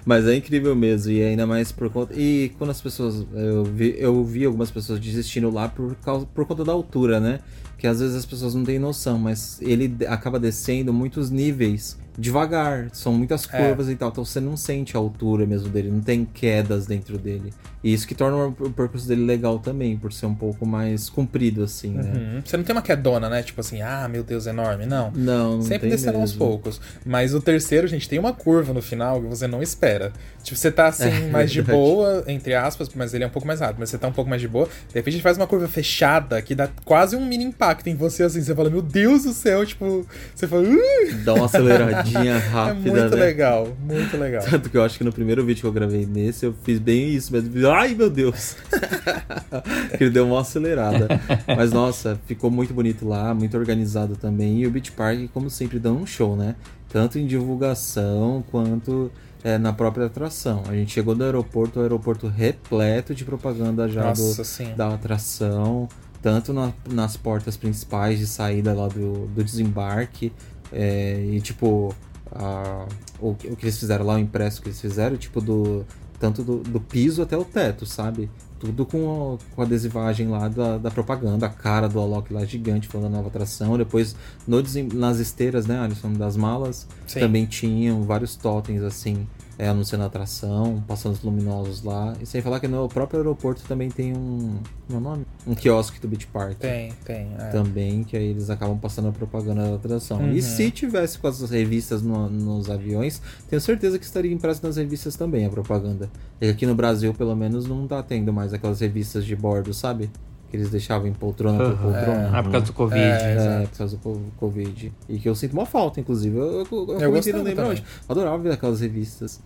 Mas é incrível mesmo, e ainda mais por conta. E quando as pessoas. Eu vi, eu vi algumas pessoas desistindo lá por, causa, por conta da altura, né? Que às vezes as pessoas não têm noção, mas ele de- acaba descendo muitos níveis devagar, são muitas É. curvas e tal, então você não sente a altura mesmo dele, não tem quedas dentro dele. E isso que torna o percurso dele legal também, por ser um pouco mais comprido assim, né? uhum. você não tem uma quedona, né? Tipo assim, ah, meu Deus, enorme, não. Não, não Sempre descendo aos poucos. Mas o terceiro, gente, tem uma curva no final que você não espera. Tipo, você tá assim, É, mais de verdade. boa, entre aspas, mas ele é um pouco mais rápido. Mas você tá um pouco mais de boa. De repente a gente faz uma curva fechada que dá quase um mini impacto em você, assim. Você fala, meu Deus do céu, tipo, você fala, "Ui!" Dá uma aceleradinha é rápida, muito né? legal, muito legal. Tanto que eu acho que no primeiro vídeo que eu gravei nesse, eu fiz bem isso mesmo. Ai, meu Deus! que ele deu uma acelerada. Mas, nossa, ficou muito bonito lá, muito organizado também. E o Beach Park, como sempre, dando um show, né? Tanto em divulgação quanto é, na própria atração. A gente chegou do aeroporto, o aeroporto repleto de propaganda já Nossa, do, da atração, tanto na- nas portas principais de saída lá do, do desembarque, é, e tipo, a- o, que- o que eles fizeram lá, o impresso que eles fizeram, tipo, do tanto do, do piso até o teto, sabe? Tudo com, a- com a adesivagem lá da, da propaganda, a cara do Alok lá gigante falando da nova atração. Depois, no, nas esteiras, né, Alisson, das malas, Sim. também tinham vários totens assim, é, anunciando a atração, passando os luminosos lá. E sem falar que no próprio aeroporto também tem um. Como é o nome? Um quiosque do Beach Park. Tem, tem. é. Também, que aí eles acabam passando a propaganda da atração. Uhum. E se tivesse com as revistas no- nos aviões, tenho certeza que estaria impresso nas revistas também a propaganda. E aqui no Brasil, pelo menos, não tá tendo mais aquelas revistas de bordo, sabe? Que eles deixavam em poltrona por Uhum. poltrona. Ah, por causa do Covid. É, É, por causa do co- Covid. E que eu sinto uma falta, inclusive. Eu, eu, eu, gostava Lembra também. hoje. Adorava ver aquelas revistas.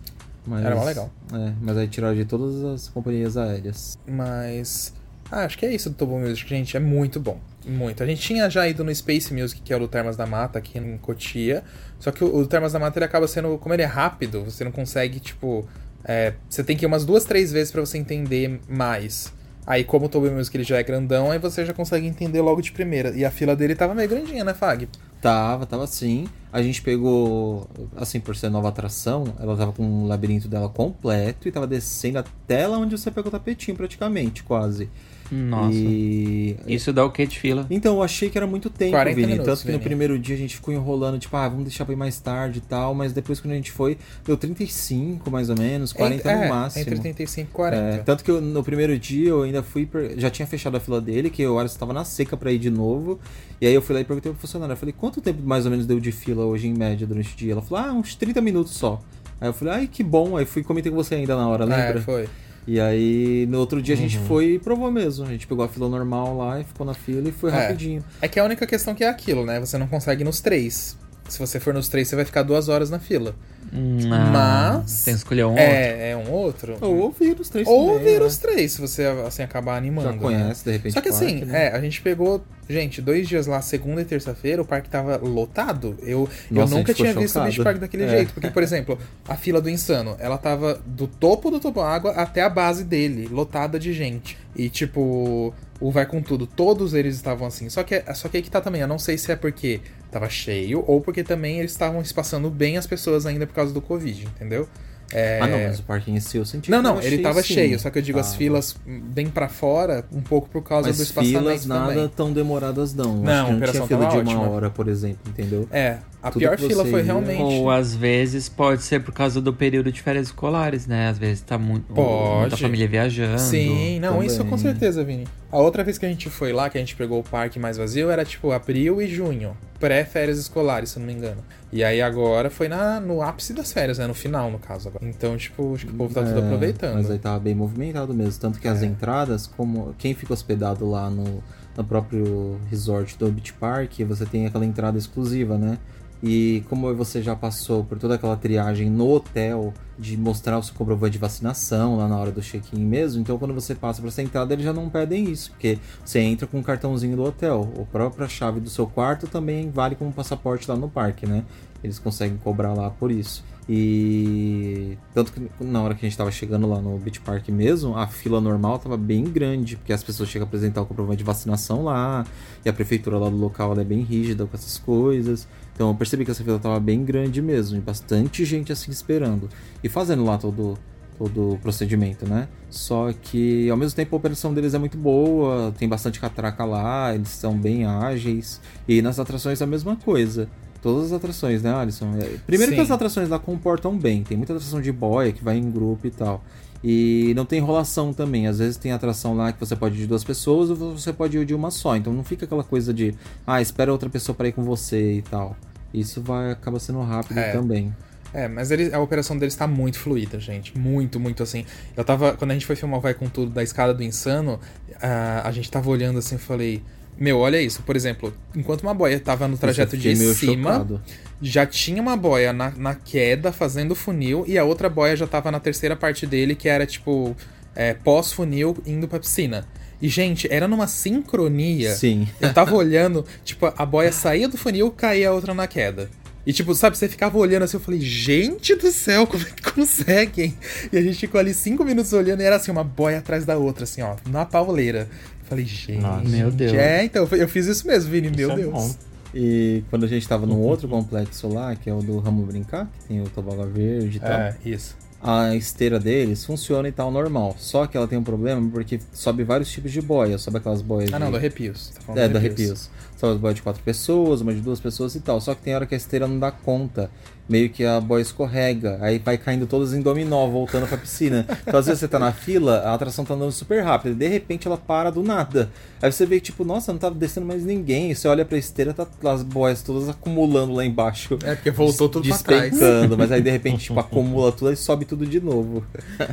Mas, Era mó legal. É, mas aí tiraram de todas as companhias aéreas. Mas. Ah, acho que é isso do Tobo Music, gente. É muito bom. Muito. A gente tinha já ido no Space Music, que é o do Termas da Mata, aqui em Cotia. Só que o, o Termas da Mata ele acaba sendo. Como ele é rápido, você não consegue, tipo. é, você tem que ir umas duas, três vezes pra você entender mais. Aí, como o Tobo Music ele já é grandão, aí você já consegue entender logo de primeira. E a fila dele tava meio grandinha, né, Fag? Tava, tava sim. A gente pegou, assim, por ser nova atração, ela tava com o labirinto dela completo e tava descendo até lá onde você pegou o tapetinho, praticamente, quase. Nossa. E... Isso dá o que de fila? Então, eu achei que era muito tempo, 40 Vini. minutos, Tanto que no Vini. primeiro dia a gente ficou enrolando, tipo, ah, vamos deixar pra ir mais tarde e tal. Mas depois quando a gente foi, deu 35 mais ou menos, 40 é, no máximo. Entre 35 e 40. É, tanto que eu, no primeiro dia eu ainda fui. per- Já tinha fechado a fila dele, que o Alisson tava na seca pra ir de novo. E aí eu fui lá e perguntei pro funcionário. Eu falei, quanto tempo mais ou menos deu de fila hoje em média durante o dia? Ela falou, ah, uns 30 minutos só. Aí eu falei, ai, que bom. Aí fui e comentei com você ainda na hora, lembra? É, foi. E aí no outro dia a gente foi e provou mesmo. A gente pegou a fila normal lá e ficou na fila e foi É. rapidinho. É que a única questão que é aquilo, né? Você não consegue nos três. Se você for nos três, você vai ficar duas horas na fila. Hum, ah, Mas- Tem que escolher um outro. É, é um outro. Ou ouvir os três Ou também, vir né? os três, se você assim acabar animando. Já né? conhece, de repente. Só que parque, assim, né? é, a gente pegou, gente, dois dias lá, segunda e terça-feira, o parque tava lotado. Eu, Nossa, eu nunca tinha visto o. Beach Park daquele É. jeito. Porque, por exemplo, a fila do Insano, ela tava do topo do topo água até a base dele, lotada de gente. E, tipo, o Vai Com Tudo, todos eles estavam assim. Só que, só que aí que tá também, eu não sei se é porque tava cheio ou porque também eles estavam espaçando bem as pessoas ainda por causa do Covid, entendeu? É... Ah, não, mas o parque em si eu senti Não, não, ele tava sim. cheio, só que eu digo as Tava. filas bem pra fora, um pouco por causa do Mas espaçamento filas nada também. tão demoradas não. Não, Acho que não tinha fila de tava uma ótima. hora, por exemplo, entendeu? É, a Tudo pior fila foi realmente. Ou às vezes pode ser por causa do período de férias escolares, né? Às vezes tá muito, Pode. muita família viajando. Sim, não, também. isso com certeza, Vini. A outra vez que a gente foi lá, que a gente pegou o parque mais vazio, era tipo abril e junho. Pré-férias escolares, se eu não me engano. E aí agora foi na, no ápice das férias, né? No final, no caso agora. Então, tipo, acho que o povo tá tudo É, aproveitando. Mas aí tava bem movimentado mesmo. Tanto que as É. entradas, como quem fica hospedado lá no, no próprio resort do Beach Park, você tem aquela entrada exclusiva, né? E como você já passou por toda aquela triagem no hotel de mostrar o seu comprovante de vacinação lá na hora do check-in mesmo, então quando você passa para essa entrada eles já não pedem isso, porque você entra com o cartãozinho do hotel. A própria chave do seu quarto também vale como passaporte lá no parque, né? Eles conseguem cobrar lá por isso. E tanto que na hora que a gente tava chegando lá no Beach Park mesmo, a fila normal tava bem grande, porque as pessoas chegam a apresentar o comprovante de vacinação lá, e a prefeitura lá do local é bem rígida com essas coisas. Então eu percebi que essa fila tava bem grande mesmo, e bastante gente assim esperando. E fazendo lá todo todo o procedimento, né? Só que ao mesmo tempo a operação deles é muito boa, tem bastante catraca lá, eles são bem ágeis. E nas atrações é a mesma coisa. Todas as atrações, né, Alisson? É, Primeiro que Sim. as atrações lá comportam bem. Tem muita atração de boia que vai em grupo e tal. E não tem enrolação também. Às vezes tem atração lá que você pode ir de duas pessoas ou você pode ir de uma só. Então não fica aquela coisa de, ah, espera outra pessoa para ir com você e tal. Isso vai acaba sendo rápido É. também. É, mas ele- a operação deles tá muito fluida, gente. Muito, muito assim. Eu tava. Quando a gente foi filmar o Vai Com Tudo da escada do Insano, a, a gente tava olhando assim e falei. Meu, olha isso. Por exemplo, enquanto uma boia tava no trajeto de cima, chocado. já tinha uma boia na, na queda fazendo funil e a outra boia já tava na terceira parte dele, que era tipo é, pós-funil indo pra piscina. E, gente, era numa sincronia. Sim. Eu tava olhando, tipo, a boia saía do funil, caía a outra na queda. E, tipo, sabe, você ficava olhando assim, eu falei, gente do céu, como é que conseguem? E a gente ficou ali cinco minutos olhando e era assim, uma boia atrás da outra, assim, ó, na pauleira. Eu falei, gente. Nossa. Meu Deus. É, então, eu fiz isso mesmo, Vini, meu Isso é Deus. bom. E quando a gente tava num outro complexo lá, que é o do Ramo Brincar, que tem o tobogã verde e tal, É, isso. A esteira deles funciona e tal normal. Só que ela tem um problema porque sobe vários tipos de boia. Sobe aquelas boias Ah, de... não, do arrepios. Tá É, do da arrepios. Boias de quatro pessoas, uma de duas pessoas e tal. Só que tem hora que a esteira não dá conta. Meio que a boia escorrega. Aí vai caindo todas em dominó, voltando pra piscina. Então às vezes você tá na fila, a atração tá andando super rápido. E de repente ela para do nada. Aí você vê tipo, nossa, não tá descendo mais ninguém. E você olha pra esteira, tá as boias todas acumulando lá embaixo. É, porque voltou tudo pra trás. Mas aí de repente, tipo, acumula tudo e sobe tudo de novo.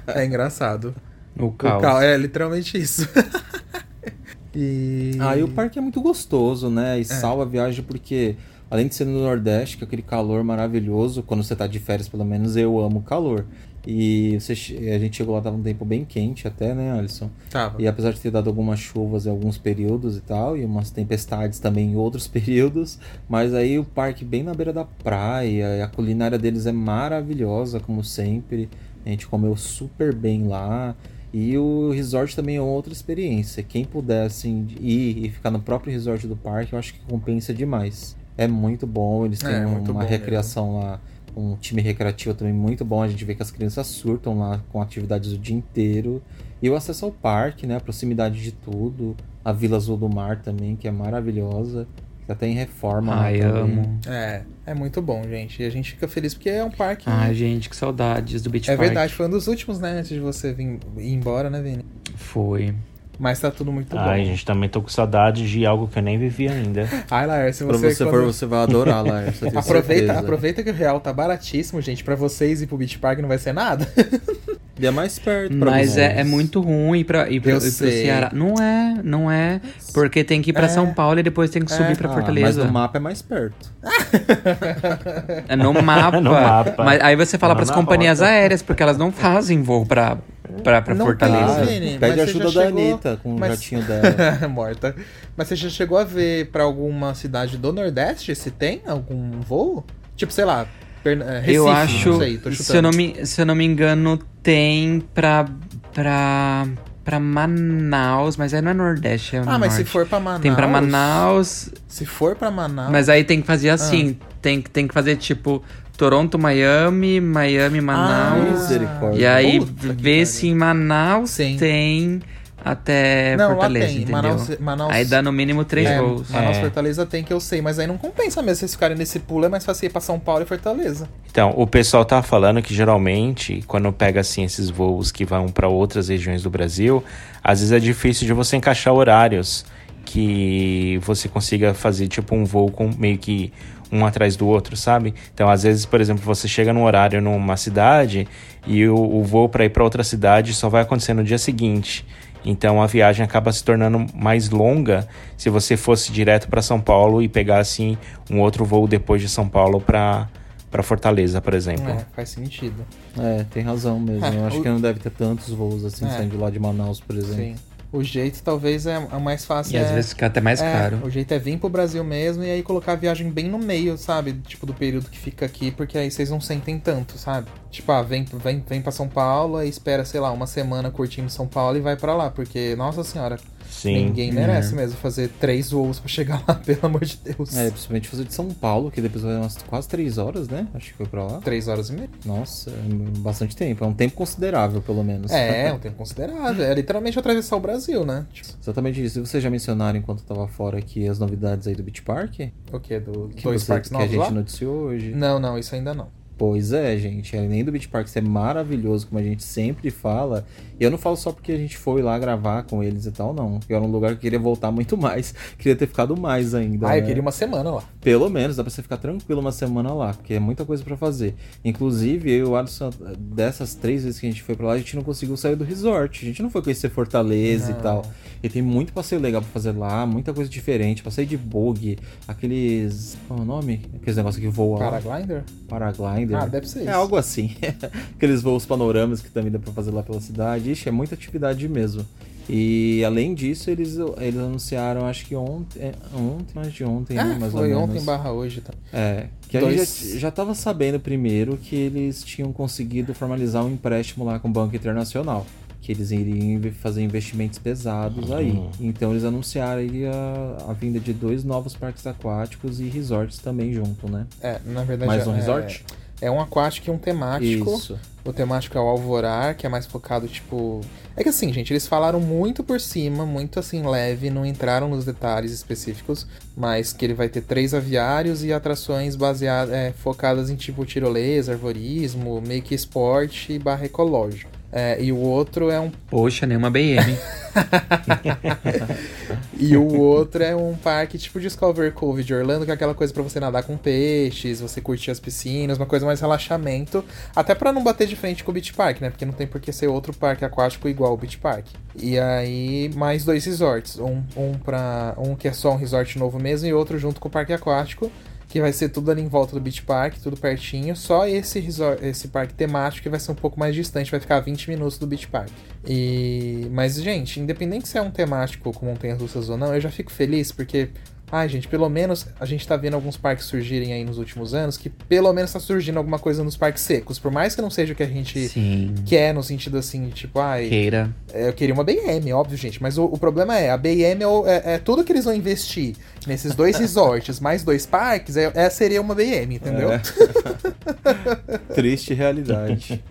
É engraçado. O O caos. é literalmente isso. e. Ah, e o parque é muito gostoso, né? E salva a viagem porque, além de ser no Nordeste, que é aquele calor maravilhoso, quando você tá de férias, pelo menos eu amo o calor. E você, a gente chegou lá, tava um tempo bem quente até, né, Alisson? Tava. E apesar de ter dado algumas chuvas em alguns períodos e tal, e umas tempestades também em outros períodos, mas aí o parque bem na beira da praia, e a culinária deles é maravilhosa, como sempre. A gente comeu super bem lá. E o resort também é outra experiência. Quem puder assim, ir e ficar no próprio resort do parque, eu acho que compensa demais. É muito bom, eles têm É, uma bom recreação lá, um time recreativo também muito bom. A gente vê que as crianças surtam lá com atividades o dia inteiro. E o acesso ao parque, né? A proximidade de tudo. A Vila Azul do Mar também, que é maravilhosa. Que até em reforma. lá Ai, amo. É, é muito bom, gente. E a gente fica feliz porque é um parque. Ai, gente, que saudades do Beach é Park. verdade, foi um dos últimos, né? Antes de você vir, ir embora, né, Vini? Foi. Mas tá tudo muito Ai, bom. gente, também tô com saudade de algo que eu nem vivi ainda. Ai, Pra você. você quando- for, você vai adorar tenho Aproveita, certeza. aproveita que o real tá baratíssimo, gente. Pra vocês ir pro Beach Park não vai ser nada. E é mais perto pra Mas é, é muito ruim pra ir pro, Eu ir pro. Ceará. Não é, não é. Porque tem que ir pra É. São Paulo e depois tem que subir É. pra Ah, Fortaleza. Mas no mapa é mais perto. É no mapa. No mapa. Mas aí você fala Não pras companhias rota. aéreas, porque elas não fazem voo pra, pra, pra Não Fortaleza. tem, Vini, Pede ajuda da chegou- Anitta com o mas- jatinho dela. Morta. Mas você já chegou a ver pra alguma cidade do Nordeste se tem algum voo? Tipo, sei lá, Pern- eh, Recife, eu acho, não sei, tô se, eu não me, se eu não me engano, tem pra, pra, pra Manaus, mas aí não é Nordeste, é Ah, mas se for pra Manaus... Tem pra Manaus, Se for pra Manaus... mas aí tem que fazer assim, tem, que- tem que fazer tipo Toronto, Miami, Miami, Manaus. Misericórdia. e aí pariu. se em Manaus Sim. tem até Não, lá Fortaleza, tem. entendeu? Manaus, Manaus... Aí dá no mínimo três é, voos. Manaus É. Fortaleza tem que eu sei, mas aí não compensa mesmo vocês ficarem nesse pulo, é mais fácil ir pra São Paulo e Fortaleza. Então, o pessoal tá falando que geralmente, quando pega assim esses voos que vão para outras regiões do Brasil, às vezes é difícil de você encaixar horários que você consiga fazer tipo um voo com meio que um atrás do outro, sabe? Então, às vezes, por exemplo, você chega num horário numa cidade e o, o voo para ir para outra cidade só vai acontecer no dia seguinte. Então a viagem acaba se tornando mais longa se você fosse direto para São Paulo e pegasse um outro voo depois de São Paulo para para Fortaleza, por exemplo. É, faz sentido. É, tem razão mesmo. É, Eu acho o- que não deve ter tantos voos assim É. saindo de lá de Manaus, por exemplo. Sim. O jeito talvez é é mais fácil. E às é- vezes fica até mais é, caro. O jeito é vir pro Brasil mesmo e aí colocar a viagem bem no meio, sabe? Tipo, do período que fica aqui, porque aí vocês não sentem tanto, sabe? Tipo, ah, vem, vem, vem pra São Paulo, aí espera, sei lá, uma semana curtindo São Paulo e vai pra lá, porque, nossa senhora, Sim. ninguém merece mesmo fazer três voos pra chegar lá, pelo amor de Deus. É, principalmente fazer de São Paulo, que depois vai umas quase três horas, né? Acho que foi pra lá. Três horas e meia. Nossa, é bastante tempo. É um tempo considerável, pelo menos. É, é um tempo considerável. É literalmente atravessar o Brasil, né? Tipo, Exatamente isso. E vocês já mencionaram enquanto eu tava fora aqui as novidades aí do Beach Park? o quê? Do Que, dois você- parques que a novos gente lá? noticiou hoje? Não, não, isso ainda não. Pois é, gente. Além do Beach Park ser maravilhoso, como a gente sempre fala, e eu não falo só porque a gente foi lá gravar com eles e tal, não. Era um lugar que eu queria voltar muito mais. Queria ter ficado mais ainda. Ah, eu né? queria uma semana lá. Pelo menos, dá pra você ficar tranquilo uma semana lá, porque é muita coisa pra fazer. Inclusive, eu e o Alisson, dessas três vezes que a gente foi pra lá, a gente não conseguiu sair do resort. A gente não foi conhecer Fortaleza Não. e tal. E tem muito passeio legal pra fazer lá, muita coisa diferente. Passeio de bug, aqueles. Qual é o nome? Aqueles negócios que voam. lá. Paraglider? Paraglider. Ah, deve ser É isso. algo assim. Aqueles voos panorâmicos que também dá pra fazer lá pela cidade. Ixi, é muita atividade mesmo. E além disso, eles, eles anunciaram, acho que ontem, é, ontem, mais de ontem, né, É, mais foi ou ontem menos. barra hoje, tá? É, que Dois- a gente já, já tava sabendo primeiro que eles tinham conseguido formalizar um empréstimo lá com o Banco Internacional. Que eles iriam fazer investimentos pesados aí. Uhum. Então eles anunciaram aí a, a vinda de dois novos parques aquáticos e resorts também junto, né? É, na verdade. Mais um é- resort? É um aquático e um temático. Isso. O temático é o Alvorar, que é mais focado, tipo. É que assim, gente, eles falaram muito por cima, muito assim, leve, não entraram nos detalhes específicos, mas que ele vai ter três aviários e atrações baseadas, é, focadas em tipo tirolesa, arvorismo, meio que esporte barra ecológico. É, e o outro é um. Poxa, nenhuma BM. E o outro é um parque tipo Discover Cove de Orlando, que é aquela coisa pra você nadar com peixes, você curtir as piscinas, uma coisa mais relaxamento, até pra não bater de frente com o Beach Park, né? Porque não tem por que ser outro parque aquático igual o Beach Park. E aí, mais dois resorts, um um para um que é só um resort novo mesmo e outro junto com o parque aquático. Que vai ser tudo ali em volta do Beach Park, tudo pertinho. Só esse resort, esse parque temático que vai ser um pouco mais distante, vai ficar a 20 minutos do Beach Park. E mas gente, independente se é um temático com montanhas russas ou não, eu já fico feliz porque ai gente, pelo menos a gente tá vendo alguns parques surgirem aí nos últimos anos, que pelo menos tá surgindo alguma coisa nos parques secos. Por mais que não seja o que a gente Sim. quer, no sentido assim, tipo, ai. Queira. é, Eu queria uma BM, óbvio, gente. Mas o, o problema é, a BM é, o- é- é tudo que eles vão investir nesses dois resorts, mais dois parques, é, é- seria uma BM, entendeu? É. Triste realidade.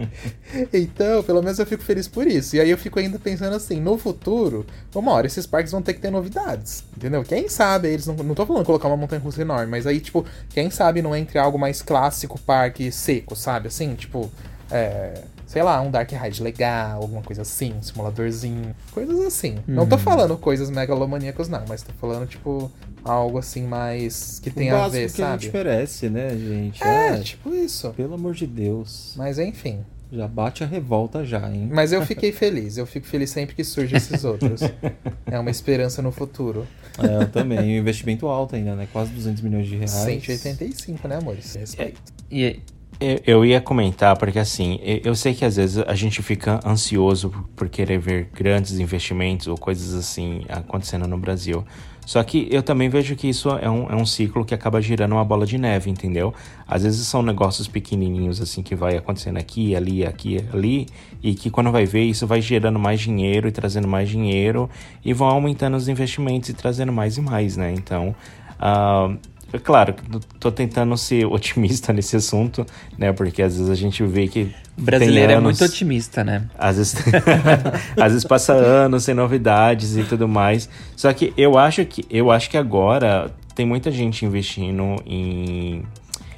Então, pelo menos eu fico feliz por isso. E aí eu fico ainda pensando assim, no futuro, uma hora esses parques vão ter que ter novidades, entendeu? Quem sabe, eles não, não tô falando colocar uma montanha russa enorme, mas aí, tipo, quem sabe não entre algo mais clássico, parque seco, sabe? Assim, tipo, é, sei lá, um Dark Ride legal, alguma coisa assim, um simuladorzinho, coisas assim. Não tô falando coisas megalomaníacas, não, mas tô falando, tipo, algo assim mais que tem o a básico ver, que a sabe? gente oferece, né, gente? É, Ah, tipo isso. Pelo amor de Deus. Mas enfim. Já bate a revolta já, hein? Mas eu fiquei feliz, eu fico feliz sempre que surgem esses outros. É uma esperança no futuro. É, eu também. E o investimento alto ainda, né? Quase 200 milhões de reais. 185, né, amores? Respeito. E Eu, ia comentar, porque assim, eu, sei que às vezes a gente fica ansioso por, querer ver grandes investimentos ou coisas assim acontecendo no Brasil. Só que eu também vejo que isso é um, é um ciclo que acaba girando uma bola de neve, entendeu? Às vezes são negócios pequenininhos assim que vai acontecendo aqui, ali, aqui, ali, e que quando vai ver isso vai gerando mais dinheiro e trazendo mais dinheiro e vão aumentando os investimentos e trazendo mais e mais, né? Então, ah, é claro, tô tentando ser otimista nesse assunto, né? Porque às vezes a gente vê que. o brasileiro é anos- muito otimista, né? Às vezes, às vezes passa anos sem novidades e tudo mais. Só que eu acho que eu acho que agora tem muita gente investindo em,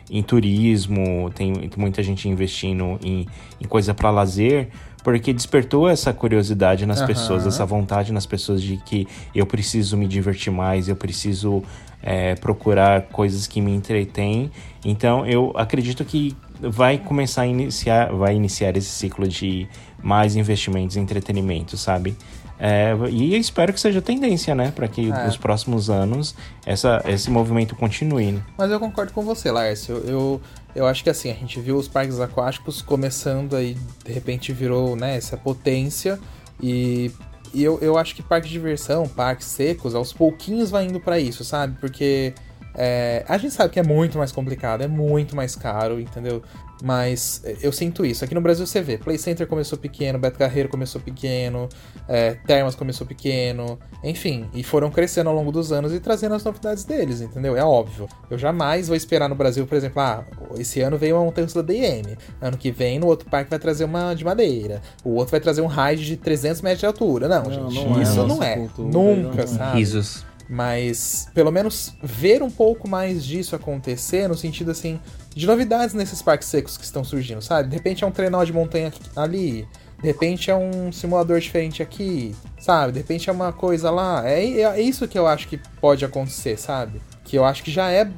em turismo, tem, tem muita gente investindo em, em coisa para lazer. Porque despertou essa curiosidade nas Aham. pessoas, essa vontade nas pessoas de que eu preciso me divertir mais, eu preciso é, procurar coisas que me entretêm. Então eu acredito que vai começar a iniciar, vai iniciar esse ciclo de mais investimentos em entretenimento, sabe? É, e eu espero que seja tendência, né? Para que É. nos próximos anos essa, esse movimento continue. né? Mas eu concordo com você. Eu, eu, eu acho que assim, a gente viu os parques aquáticos começando aí, de repente virou, né, essa potência. E, e eu, eu acho que parque de diversão, parques secos, aos pouquinhos vai indo pra isso, sabe? Porque é, a gente sabe que é muito mais complicado, é muito mais caro, entendeu? Mas é, eu sinto isso. Aqui no Brasil você vê, Play Center começou pequeno, Beto Carreiro começou pequeno, é, Termas começou pequeno, enfim, e foram crescendo ao longo dos anos e trazendo as novidades deles, entendeu? É óbvio. Eu jamais vou esperar no Brasil, por exemplo, ah, esse ano veio uma montanha da DM, ano que vem no outro parque vai trazer uma de madeira, o outro vai trazer um raid de 300 metros de altura. Não, Não, gente, não é isso a não é. cultura, Nunca, não é. sabe? Risos. Mas pelo menos ver um pouco mais disso acontecer, no sentido assim, de novidades nesses parques secos que estão surgindo, sabe? De repente é um trenó de montanha ali, de repente é um simulador diferente aqui, sabe? De repente é uma coisa lá. É, é isso que eu acho que pode acontecer, sabe? Que eu acho que já é,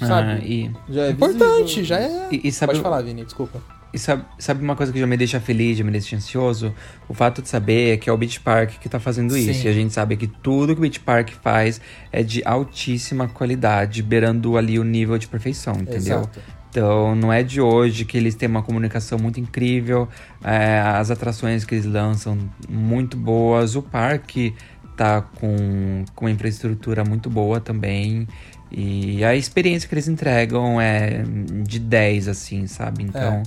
Ah, sabe? e, Já é Importante, visível. já é. e, e sabe, Pode falar, Vini, desculpa. E sabe, sabe uma coisa que já me deixa feliz, já me deixa ansioso? O fato de saber que é o Beach Park que tá fazendo isso. Sim. E a gente sabe que tudo que o Beach Park faz é de altíssima qualidade, beirando ali o nível de perfeição, entendeu? Exato. Então, não é de hoje que eles têm uma comunicação muito incrível, é, as atrações que eles lançam muito boas, o parque tá com, com uma infraestrutura muito boa também. E a experiência que eles entregam é de 10, assim, sabe? Então,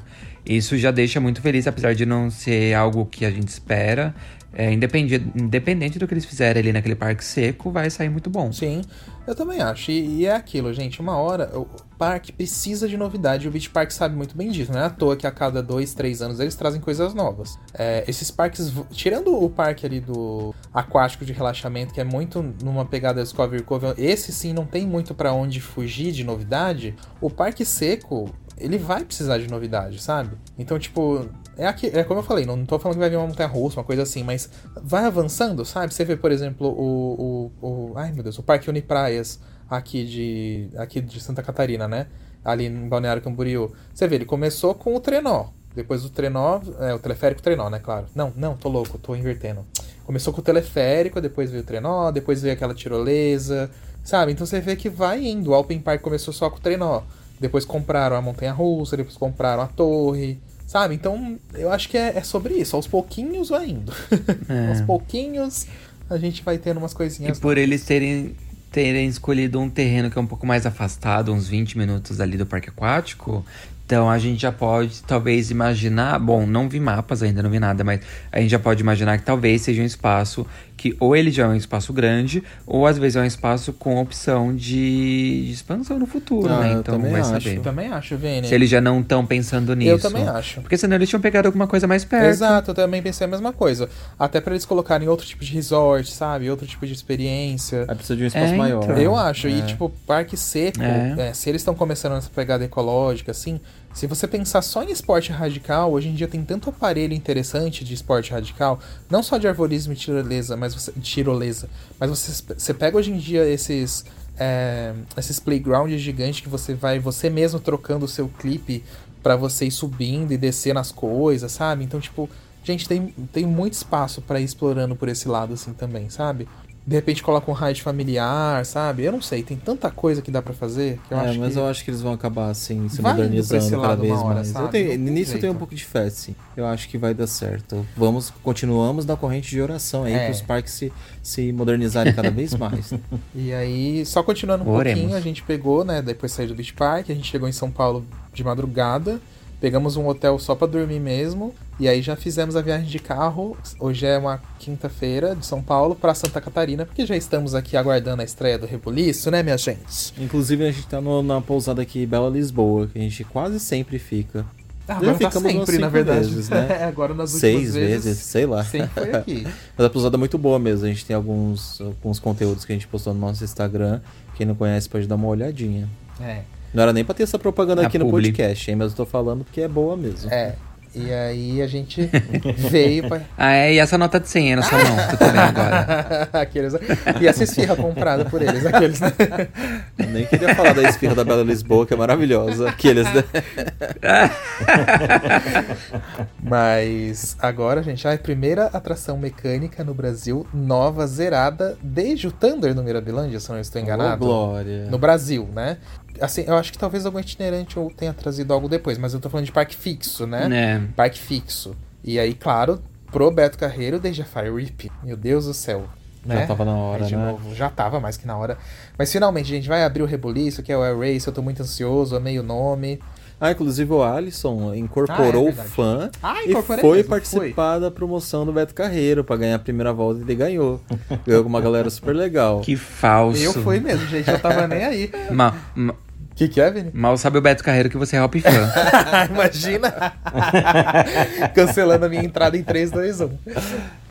isso já deixa muito feliz, apesar de não ser algo que a gente espera. É, independente, independente do que eles fizerem ali naquele parque seco, vai sair muito bom. Sim, eu também acho. E, e é aquilo, gente. Uma hora o parque precisa de novidade o Beach Park sabe muito bem disso. Não é à toa que a cada dois, três anos eles trazem coisas novas. É, esses parques, tirando o parque ali do aquático de relaxamento, que é muito numa pegada Discovery Cove, esse sim não tem muito pra onde fugir de novidade. O parque seco, ele vai precisar de novidade, sabe? Então, tipo, é, aqui, é como eu falei, não, tô falando que vai vir uma montanha russa, uma coisa assim, mas vai avançando, sabe? Você vê, por exemplo, o, o, o. Ai meu Deus, o Parque Unipraias aqui de. aqui de Santa Catarina, né? Ali em Balneário Camboriú. Você vê, ele começou com o trenó. Depois o trenó. É, o teleférico trenó, né? Claro. Não, não, tô louco, tô invertendo. Começou com o teleférico, depois veio o trenó, depois veio aquela tirolesa. Sabe? Então você vê que vai indo. O Alpen Park começou só com o trenó. Depois compraram a montanha russa, depois compraram a torre. Sabe? Então, eu acho que é, é sobre isso. Aos pouquinhos vai indo. Aos pouquinhos a gente vai tendo umas E coisinhas. por eles terem terem escolhido um terreno que é um pouco mais afastado, uns 20 minutos ali do parque aquático, então a gente já pode talvez imaginar, bom, não vi mapas ainda, não vi nada, mas a gente já pode imaginar que talvez seja um espaço que ou ele já é um espaço grande, ou às vezes é um espaço com opção de, de expansão no futuro, Ah, né? eu Então também vai acho. saber. Eu também acho, Vini. Se eles já não estão pensando nisso. Eu também acho. Porque senão eles tinham pegado alguma coisa mais perto. Exato, eu também pensei a mesma coisa. Até pra eles colocarem outro tipo de resort, sabe? Outro tipo de experiência. Aí precisa de um espaço É, maior. então. Eu acho. E, É. tipo, parque seco, É. é, se eles estão começando essa pegada ecológica, assim, se você pensar só em esporte radical, hoje em dia tem tanto aparelho interessante de esporte radical, não só de arvorismo e tirolesa, mas você, tirolesa, mas você, você pega hoje em dia esses. é, esses playgrounds gigantes que você vai você mesmo trocando o seu clipe pra você ir subindo e descer nas coisas, sabe? Então, tipo, gente, tem, tem muito espaço pra ir explorando por esse lado, assim, também, sabe? De repente coloca um raid familiar, sabe? Eu não sei, tem tanta coisa que dá pra fazer que eu é, acho mas que... eu acho que eles vão acabar assim, se Vai modernizando cada vez hora, mais. sabe? Eu tenho, Não nisso eu tenho um pouco de fé, sim. Eu acho que vai dar certo. Vamos, continuamos na corrente de oração aí, É. para os parques se, se modernizarem cada vez mais. E aí, só continuando um Oremos. pouquinho, a gente pegou, né? Depois saiu do Beach Park, a gente chegou em São Paulo de madrugada. Pegamos um hotel só pra dormir mesmo. E aí já fizemos a viagem de carro. Hoje é uma quinta-feira de São Paulo pra Santa Catarina, porque já estamos aqui aguardando a estreia do Rebuliço, né, minha gente? Inclusive, a gente tá no- na pousada aqui Bela Lisboa, que a gente quase sempre fica. Ah, Já agora tá ficamos umas sempre, na verdade. vezes, né? É, agora nas últimas Seis vezes, vezes, sei lá. Sempre foi aqui. Mas a pousada é muito boa mesmo. A gente tem alguns, alguns conteúdos que a gente postou no nosso Instagram. Quem não conhece pode dar uma olhadinha. É. Não era nem pra ter essa propaganda A aqui no podcast, hein? Mas eu tô falando porque é boa mesmo. É. E aí a gente veio pra. Ah, é, e essa nota de 100 aí na sua mão, eu tô vendo agora. aqueles. E essa esfirra comprada por eles, aqueles, né? Eu nem queria falar da esfirra da Bela Lisboa, que é maravilhosa. Aqueles, né? Mas agora, gente, a primeira atração mecânica no Brasil, nova, zerada, desde o Thunder no Mirabilândia, se não estou enganado. Glória. no Brasil, né? Assim, eu acho que talvez algum itinerante ou tenha trazido algo depois, mas eu tô falando de parque fixo, né? É. Parque fixo. E aí, claro, pro Beto Carreiro, desde a Fire Whip. Meu Deus do céu. Já né? tava na hora, de né? novo, já tava mais que na hora. Mas finalmente, gente vai abrir o Rebuliço, que é o Air Race. Eu tô muito ansioso, amei o nome. Ah, inclusive o Alisson incorporou Ah, é o fã Ah, e foi mesmo, participar da promoção do Beto Carreiro pra ganhar a primeira volta e ele ganhou. ganhou com uma galera super legal. Que falso. Eu fui mesmo, gente. Eu tava nem aí. Mal, ma- O que, que é, Vini? mal sabe o Beto Carreiro que você é hop fã. Imagina! Cancelando a minha entrada em 3, 2, 1.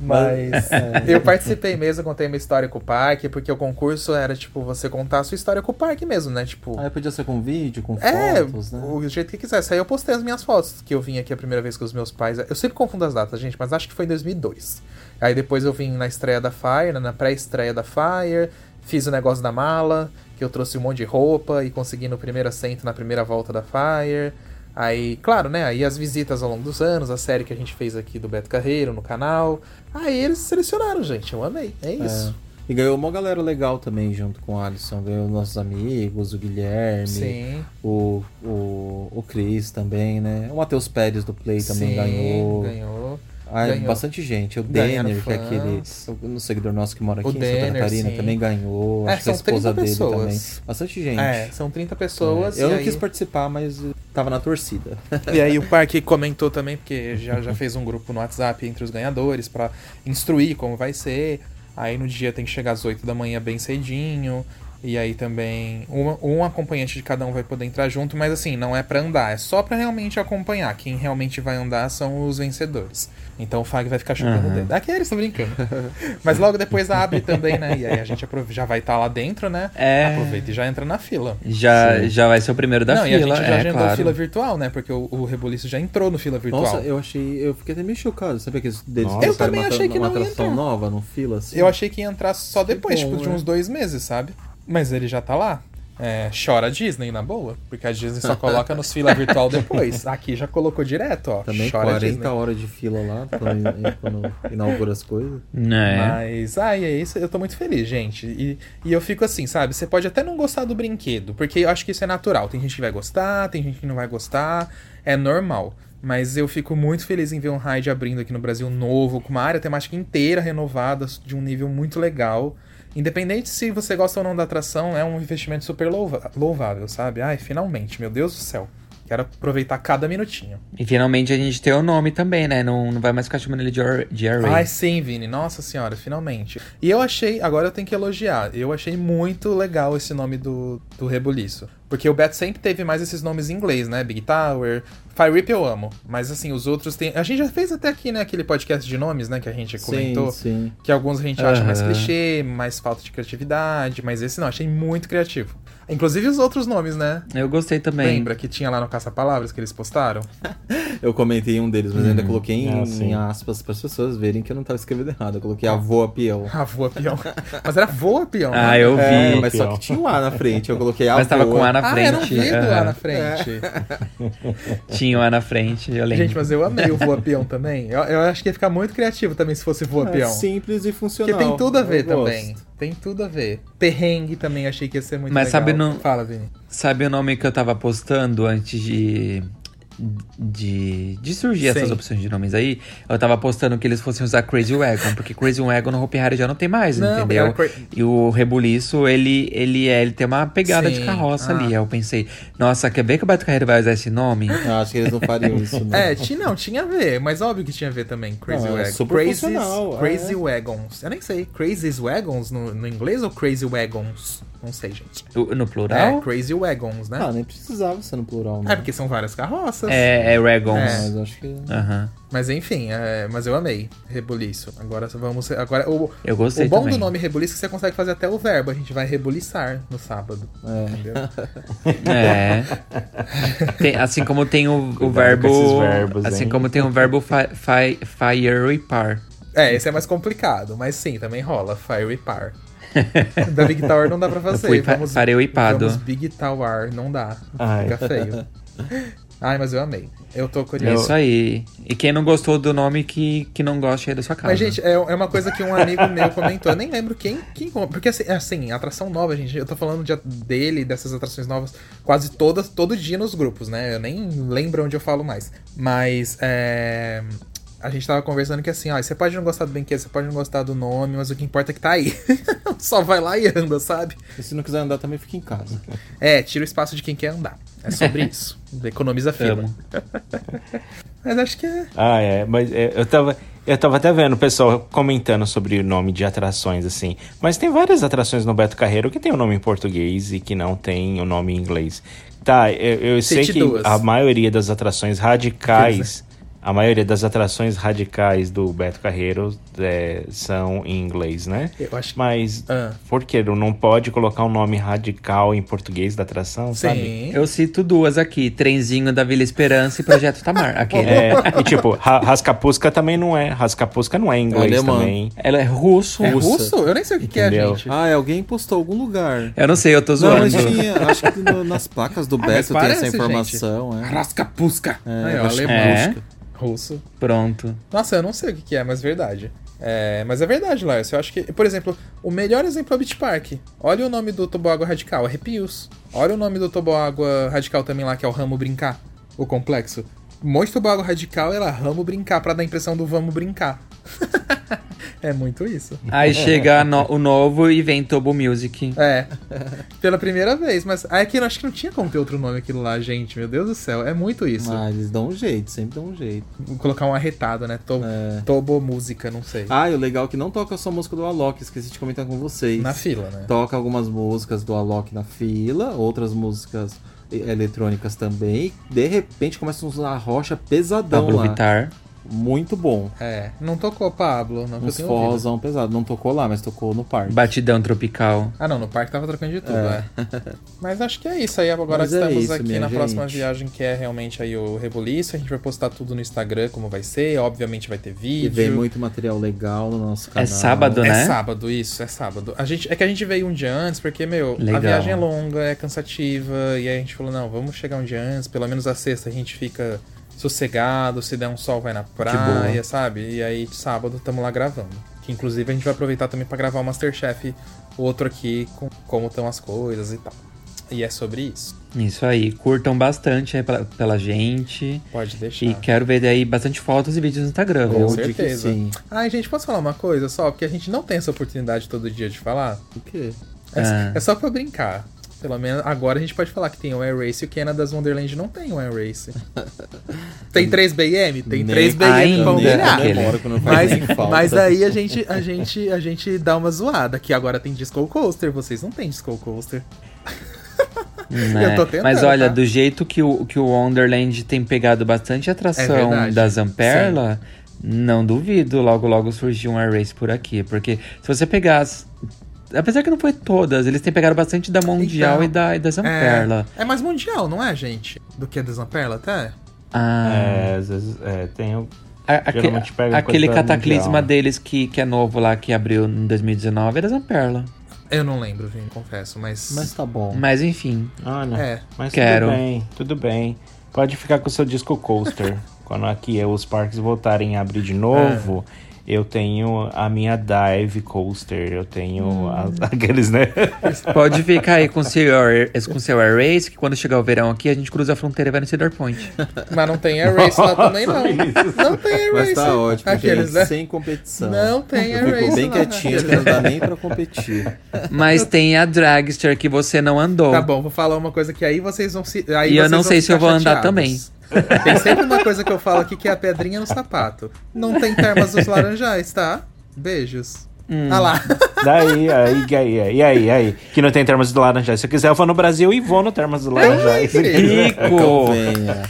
Mas eu participei mesmo, contei minha história com o parque, porque o concurso era, tipo, você contar a sua história com o parque mesmo, né? Tipo. Aí podia ser com vídeo, com É, fotos, né? o jeito que quisesse. Aí eu postei as minhas fotos, que eu vim aqui a primeira vez com os meus pais. Eu sempre confundo as datas, gente, mas acho que foi em 2002. Aí depois eu vim na estreia da Fire, na pré-estreia da Fire, fiz o negócio da mala, que eu trouxe um monte de roupa e consegui no primeiro assento na primeira volta da Fire. Aí, claro, né? Aí as visitas ao longo dos anos, a série que a gente fez aqui do Beto Carreiro no canal. Aí eles selecionaram, gente. Eu amei. É isso. E ganhou uma galera legal também junto com o Alisson. Ganhou nossos amigos, o Guilherme, Sim. o, o, o Cris também, né? O Matheus Pérez do Play também Sim, ganhou. ganhou. Ah, Ganhou. bastante gente. O Ganharam Denner, que é aquele um seguidor nosso que mora aqui O em Santa Denner, Catarina, sim. também ganhou. É, Acho que a são 30 esposa dele pessoas. também. Bastante gente. É, são 30 pessoas. É, eu não aí... quis participar, mas tava na torcida. E aí o parque comentou também, porque já, já fez um grupo no WhatsApp entre os ganhadores pra instruir como vai ser. Aí no dia tem que chegar às 8 da manhã bem cedinho. E aí também um, um acompanhante de cada um vai poder entrar junto, mas assim, não é pra andar, é só pra realmente acompanhar. Quem realmente vai andar são os vencedores. Então o Fag vai ficar chutando o Aham. dedo. Aqui eles estão brincando. mas logo depois abre também, né? E aí a gente já vai estar lá dentro, né? É. Aproveita e já entra na fila. Já, já vai ser o primeiro da não, fila, e a gente já é agendou claro. fila virtual, né? Porque o, o Rebuliço já entrou no fila virtual. Nossa, eu achei. Eu fiquei até meio chocado. Sabia que eles deles Nossa. Eu também uma, achei que uma não ia entrar. nova no fila, assim? Eu achei que ia entrar só depois, bom, tipo, de né? uns dois meses, sabe? Mas ele já tá lá. É, chora a Disney, na boa. Porque a Disney só coloca nos fila virtual depois. Aqui já colocou direto, ó. Também chora a 40 Disney. horas de fila lá quando, quando inaugura as coisas. Né? Mas, ai, é isso. Eu tô muito feliz, gente. E, e eu fico assim, sabe? Você pode até não gostar do brinquedo, porque eu acho que isso é natural. Tem gente que vai gostar, tem gente que não vai gostar. É normal. Mas eu fico muito feliz em ver um ride abrindo aqui no Brasil novo, com uma área temática inteira renovada, de um nível muito legal. Independente se você gosta ou não da atração, é um investimento super louva- louvável, sabe? Ai, finalmente, meu Deus do céu. Quero aproveitar cada minutinho. E finalmente a gente tem o nome também, né? Não, não vai mais ficar chamando ele de, Ar- de Array. Ai, sim, Vini. Nossa senhora, finalmente. E eu achei, agora eu tenho que elogiar. Eu achei muito legal esse nome do, do Rebuliço. Porque o Beto sempre teve mais esses nomes em inglês, né? Big Tower. Fire Rip eu amo. Mas assim, os outros tem. A gente já fez até aqui, né? Aquele podcast de nomes, né? Que a gente comentou. sim. Que alguns a gente acha mais clichê, mais falta de criatividade. Mas esse não, achei muito criativo. Inclusive os outros nomes, né? Eu gostei também. Lembra que tinha lá no Caça-Palavras que eles postaram? Eu comentei um deles, mas ainda coloquei em, Ah, sim. em aspas para as pessoas verem que eu não tava escrevendo errado. Eu coloquei avô a peão. Ah, voa peão. Mas era voa peão. Ah, né? eu vi. É, mas só que tinha um A na frente. Eu coloquei avô. Mas tava com A na Ah, era um frente. vidro lá aham. na frente. Tinha um A na frente, eu lembro. Gente, mas eu amei o voa peão também. Eu, eu acho que ia ficar muito criativo também se fosse voa É peão. simples e funcional. Porque tem tudo a ver Eu também. gosto. Tem tudo a ver. Perrengue também achei que ia ser muito Mas legal. sabe no- Fala, Vini. Sabe o nome que eu tava postando antes de. De, de surgir essas Sim. opções de nomes aí? Eu tava postando que eles fossem usar Crazy Wagon, porque Crazy Wagon no Hopi Hari já não tem mais, Não, entendeu? era cra- E o Rebuliço, ele, ele, é, ele tem uma pegada de Sim, carroça ah. ali. Aí eu pensei, nossa, quer ver que o Beto Carreiro vai usar esse nome? Eu acho que eles não fariam isso, né? É, tinha, não, tinha a ver, mas óbvio que tinha a ver também. Crazy Não, é Wagons. super Crazy's- funcional, Crazy é. Wagons. Eu nem sei. Crazy's Wagons no, no inglês ou Crazy Wagons? Não sei, gente. No É, plural? Crazy Wagons, né? Ah, nem precisava ser no plural, né? É, porque são várias carroças. É, é Wagons. É. Mas acho que... Aham. Mas enfim, é, mas eu amei Rebuliço. Agora vamos. Agora, o, Eu gostei o bom também. do nome Rebuliço é que você consegue fazer até o verbo. A gente vai rebuliçar no sábado. É. Entendeu? É. Tem- assim como tem o, o verbo. com esses verbos, assim hein? como tem o verbo fi, fi, fire par. é, esse é mais complicado, mas sim, também rola. Fire par. da Big Tower não dá pra fazer. fui pa- parei o ipado. Vamos Big Tower, não dá. Ai. Fica feio. Ai, mas eu amei. Eu tô É curioso. isso aí. E quem não gostou do nome, que, que não goste aí da sua casa. Mas, gente, é, é uma coisa que um amigo meu comentou. Eu nem lembro quem. quem porque, assim, assim, atração nova, gente. Eu tô falando de, dele, dessas atrações novas, quase todas, todo dia nos grupos, né? Eu nem lembro onde eu falo mais. Mas, é. A gente tava conversando que assim, ó, você pode não gostar do brinquedo, você pode não gostar do nome, mas o que importa é que tá aí. Só vai lá e anda, sabe? E se não quiser andar, também fica em casa. É, tira o espaço de quem quer andar. É sobre isso. Economiza fila. Mas acho que é. Ah, é, mas é, eu tava. Eu tava até vendo o pessoal comentando sobre o nome de atrações, assim. Mas tem várias atrações no Beto Carreiro que tem o nome em português e que não tem o nome em inglês. Tá, eu, eu sei que duas. a maioria das atrações radicais. A maioria das atrações radicais do Beto Carreiro é, são em inglês, né? Eu acho que. Mas Ah. por que não pode colocar um nome radical em português da atração, sabe? Sim. Eu cito duas aqui: Trenzinho da Vila Esperança e Projeto Tamar. Aquele. É, e tipo, ra rascapusca também não é. Rascapusca não é em inglês alemão. também. Ela é russo. É Russa. russo? Eu nem sei o que, que é, gente. Ah, é, alguém postou algum lugar. Eu não sei, eu tô Não, zoando. mas tinha. Acho que no- nas placas do Ah, Beto tem parece, essa informação. É. Rascapusca. É, acho que alemão. É? Russo. Pronto. Nossa, eu não sei o que, que é, mas verdade. É, mas é verdade, Lars. Eu acho que, por exemplo, o melhor exemplo é o Beach Park. Olha o nome do toboágua radical, Arrepios. Olha o nome do toboágua radical também lá, que é o Ramo Brincar, o complexo. Um monte de toboágua radical, ela Ramo Brincar, pra dar a impressão do vamos brincar. é muito isso. Aí chega no- o novo e vem Tobo Music. É. Pela primeira vez, mas aqui eu acho que não tinha como ter outro nome aquilo lá, gente. Meu Deus do céu, é muito isso. Ah, eles dão um jeito, sempre dão um jeito. Vou colocar um arretado, né? To É. Tobo música, não sei. Ah, e o legal é que não toca só música do Alok, esqueci de comentar com vocês. Na fila, né? Toca algumas músicas do Alok na fila, outras músicas eletrônicas também. De repente começa a usar a rocha pesadão Pablo lá. Vittar. Muito bom. É, não tocou Pablo, não Uns forrozão pesado. Não tocou lá, mas tocou no parque. Batidão tropical. Ah, não, no parque tava trocando de tudo, É. é. Mas acho que é isso aí. Agora Mas é estamos isso, aqui na próxima gente. viagem, que é realmente aí o Rebuliço. A gente vai postar tudo no Instagram, como vai ser. Obviamente vai ter E vídeo. vem muito material legal no nosso canal. sábado, É né? sábado, isso, é sábado. A gente, é que a gente veio um dia antes, porque, meu, Legal. a viagem é longa, é cansativa, e aí a gente falou, não, vamos chegar um dia antes, pelo menos a sexta a gente fica sossegado, se der um sol vai na praia, sabe? E aí sábado tamo lá gravando. Que inclusive a gente vai aproveitar também pra gravar o Masterchef, o outro aqui, com como estão as coisas e tal. E é sobre isso. Isso aí, curtam bastante aí pela, pela gente. Pode deixar. E quero ver daí bastante fotos e vídeos no Instagram. Com viu? certeza. Ai, gente, posso falar uma coisa só? Porque a gente não tem essa oportunidade todo dia de falar. O quê? É, Ah. é só pra brincar. Pelo menos agora a gente pode falar que tem o Air Race e o Canada's Wonderland não tem o Air Race. tem 3 BM? Tem Nem- 3 BM ainda, pra humilhar. Mas, mas aí a gente, a, gente, a gente dá uma zoada, que agora tem Disco Coaster, vocês não tem Disco Coaster. Né? Eu tô tentando, Mas olha, tá? do jeito que o, que o Wonderland tem pegado bastante atração É da Zamperla, não duvido logo logo surgir um Air Race por aqui. Porque se você pegar. as- Apesar que não foi todas, eles têm pegado bastante da Mundial Então, e da, e da Zamperla. É, é mais mundial, não é, gente? Do que a da Zamperla, até? Ah, É, às vezes, é, tem o- aque- pega aquele cataclisma Mundial. deles que, que é novo lá, que abriu em 2019, é da Zamperla. Eu não lembro, Vini, confesso, mas... Mas tá bom. Mas enfim. Olha, É, mas quero. tudo bem, tudo bem. Pode ficar com o seu disco coaster. Quando aqui os parques voltarem a abrir de novo, eu tenho a minha dive coaster. Eu tenho as- aqueles, né? Pode ficar aí com seu, Air- com seu Air Race, que quando chegar o verão aqui, a gente cruza a fronteira e vai no Cedar Point. Mas não tem Air Race lá também, não. Não tem Air Race. Mas tá ótimo, Aqueles, gente, né? sem competição. Não tem Air Race fico bem quietinho, que não dá nem pra competir. Mas tem a Dragster que você não andou. Tá bom, vou falar uma coisa que aí vocês vão se. Aí E eu não sei se eu vou andar chateados. também. Tem sempre uma coisa que eu falo aqui que é a pedrinha no sapato. Não tem termas dos laranjais, tá? Beijos. Hum. Ah lá. Daí, aí, aí, aí, aí, aí. Que não tem termos do Laranjais. Se eu quiser, eu vou no Brasil e vou no termos do Laranjais. Rico! Venha.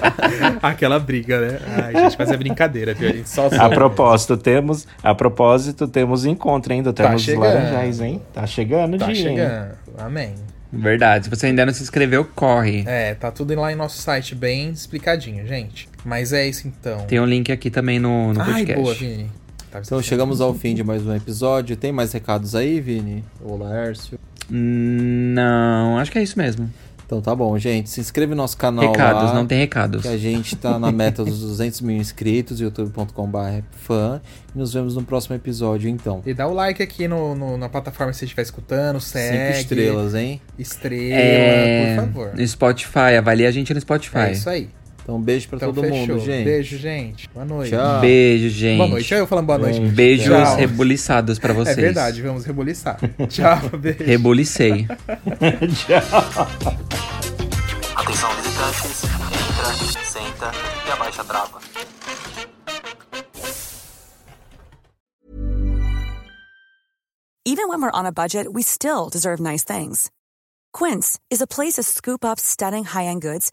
Aquela briga, né? Ai, gente, mas é brincadeira, viu? A gente só A propósito, temos, a propósito, temos encontro, hein, do termos dos chegando. Laranjais, hein? Tá chegando, Tá dia, hein? chegando. Amém. Verdade, se você ainda não se inscreveu, corre. É, tá tudo lá em nosso site bem explicadinho, gente. Mas é isso então. Tem um link aqui também no, no Ai, podcast. boa, Vini. Tava Então chegamos ao fim de mais um episódio. Tem mais recados aí, Vini? Ou Laércio? Hum, Não, acho que é isso mesmo. Então tá bom, gente. Se inscreve no nosso canal recados, lá, não tem recados. Que a gente tá na meta dos 200 mil inscritos, youtube.com.br fã. E nos vemos no próximo episódio, então. E dá o like aqui no, no- na plataforma que você estiver escutando, segue. Cinco estrelas, hein? Estrela, É, por favor. No Spotify, avalie a gente no Spotify. É isso aí. Então um beijo pra Então todo fechou. mundo, gente. Beijo, gente. Boa noite. Tchau. Beijo, gente. Boa noite. Olha eu falando boa noite. Um Beijos Tchau. rebuliçados pra vocês. É verdade, vamos rebuliçar. Tchau, beijo. Rebulicei. Atenção visitantes, entra, senta e abaixa a trava. Even when we're on a budget, we still deserve nice things. Quince is a place to scoop up stunning high-end goods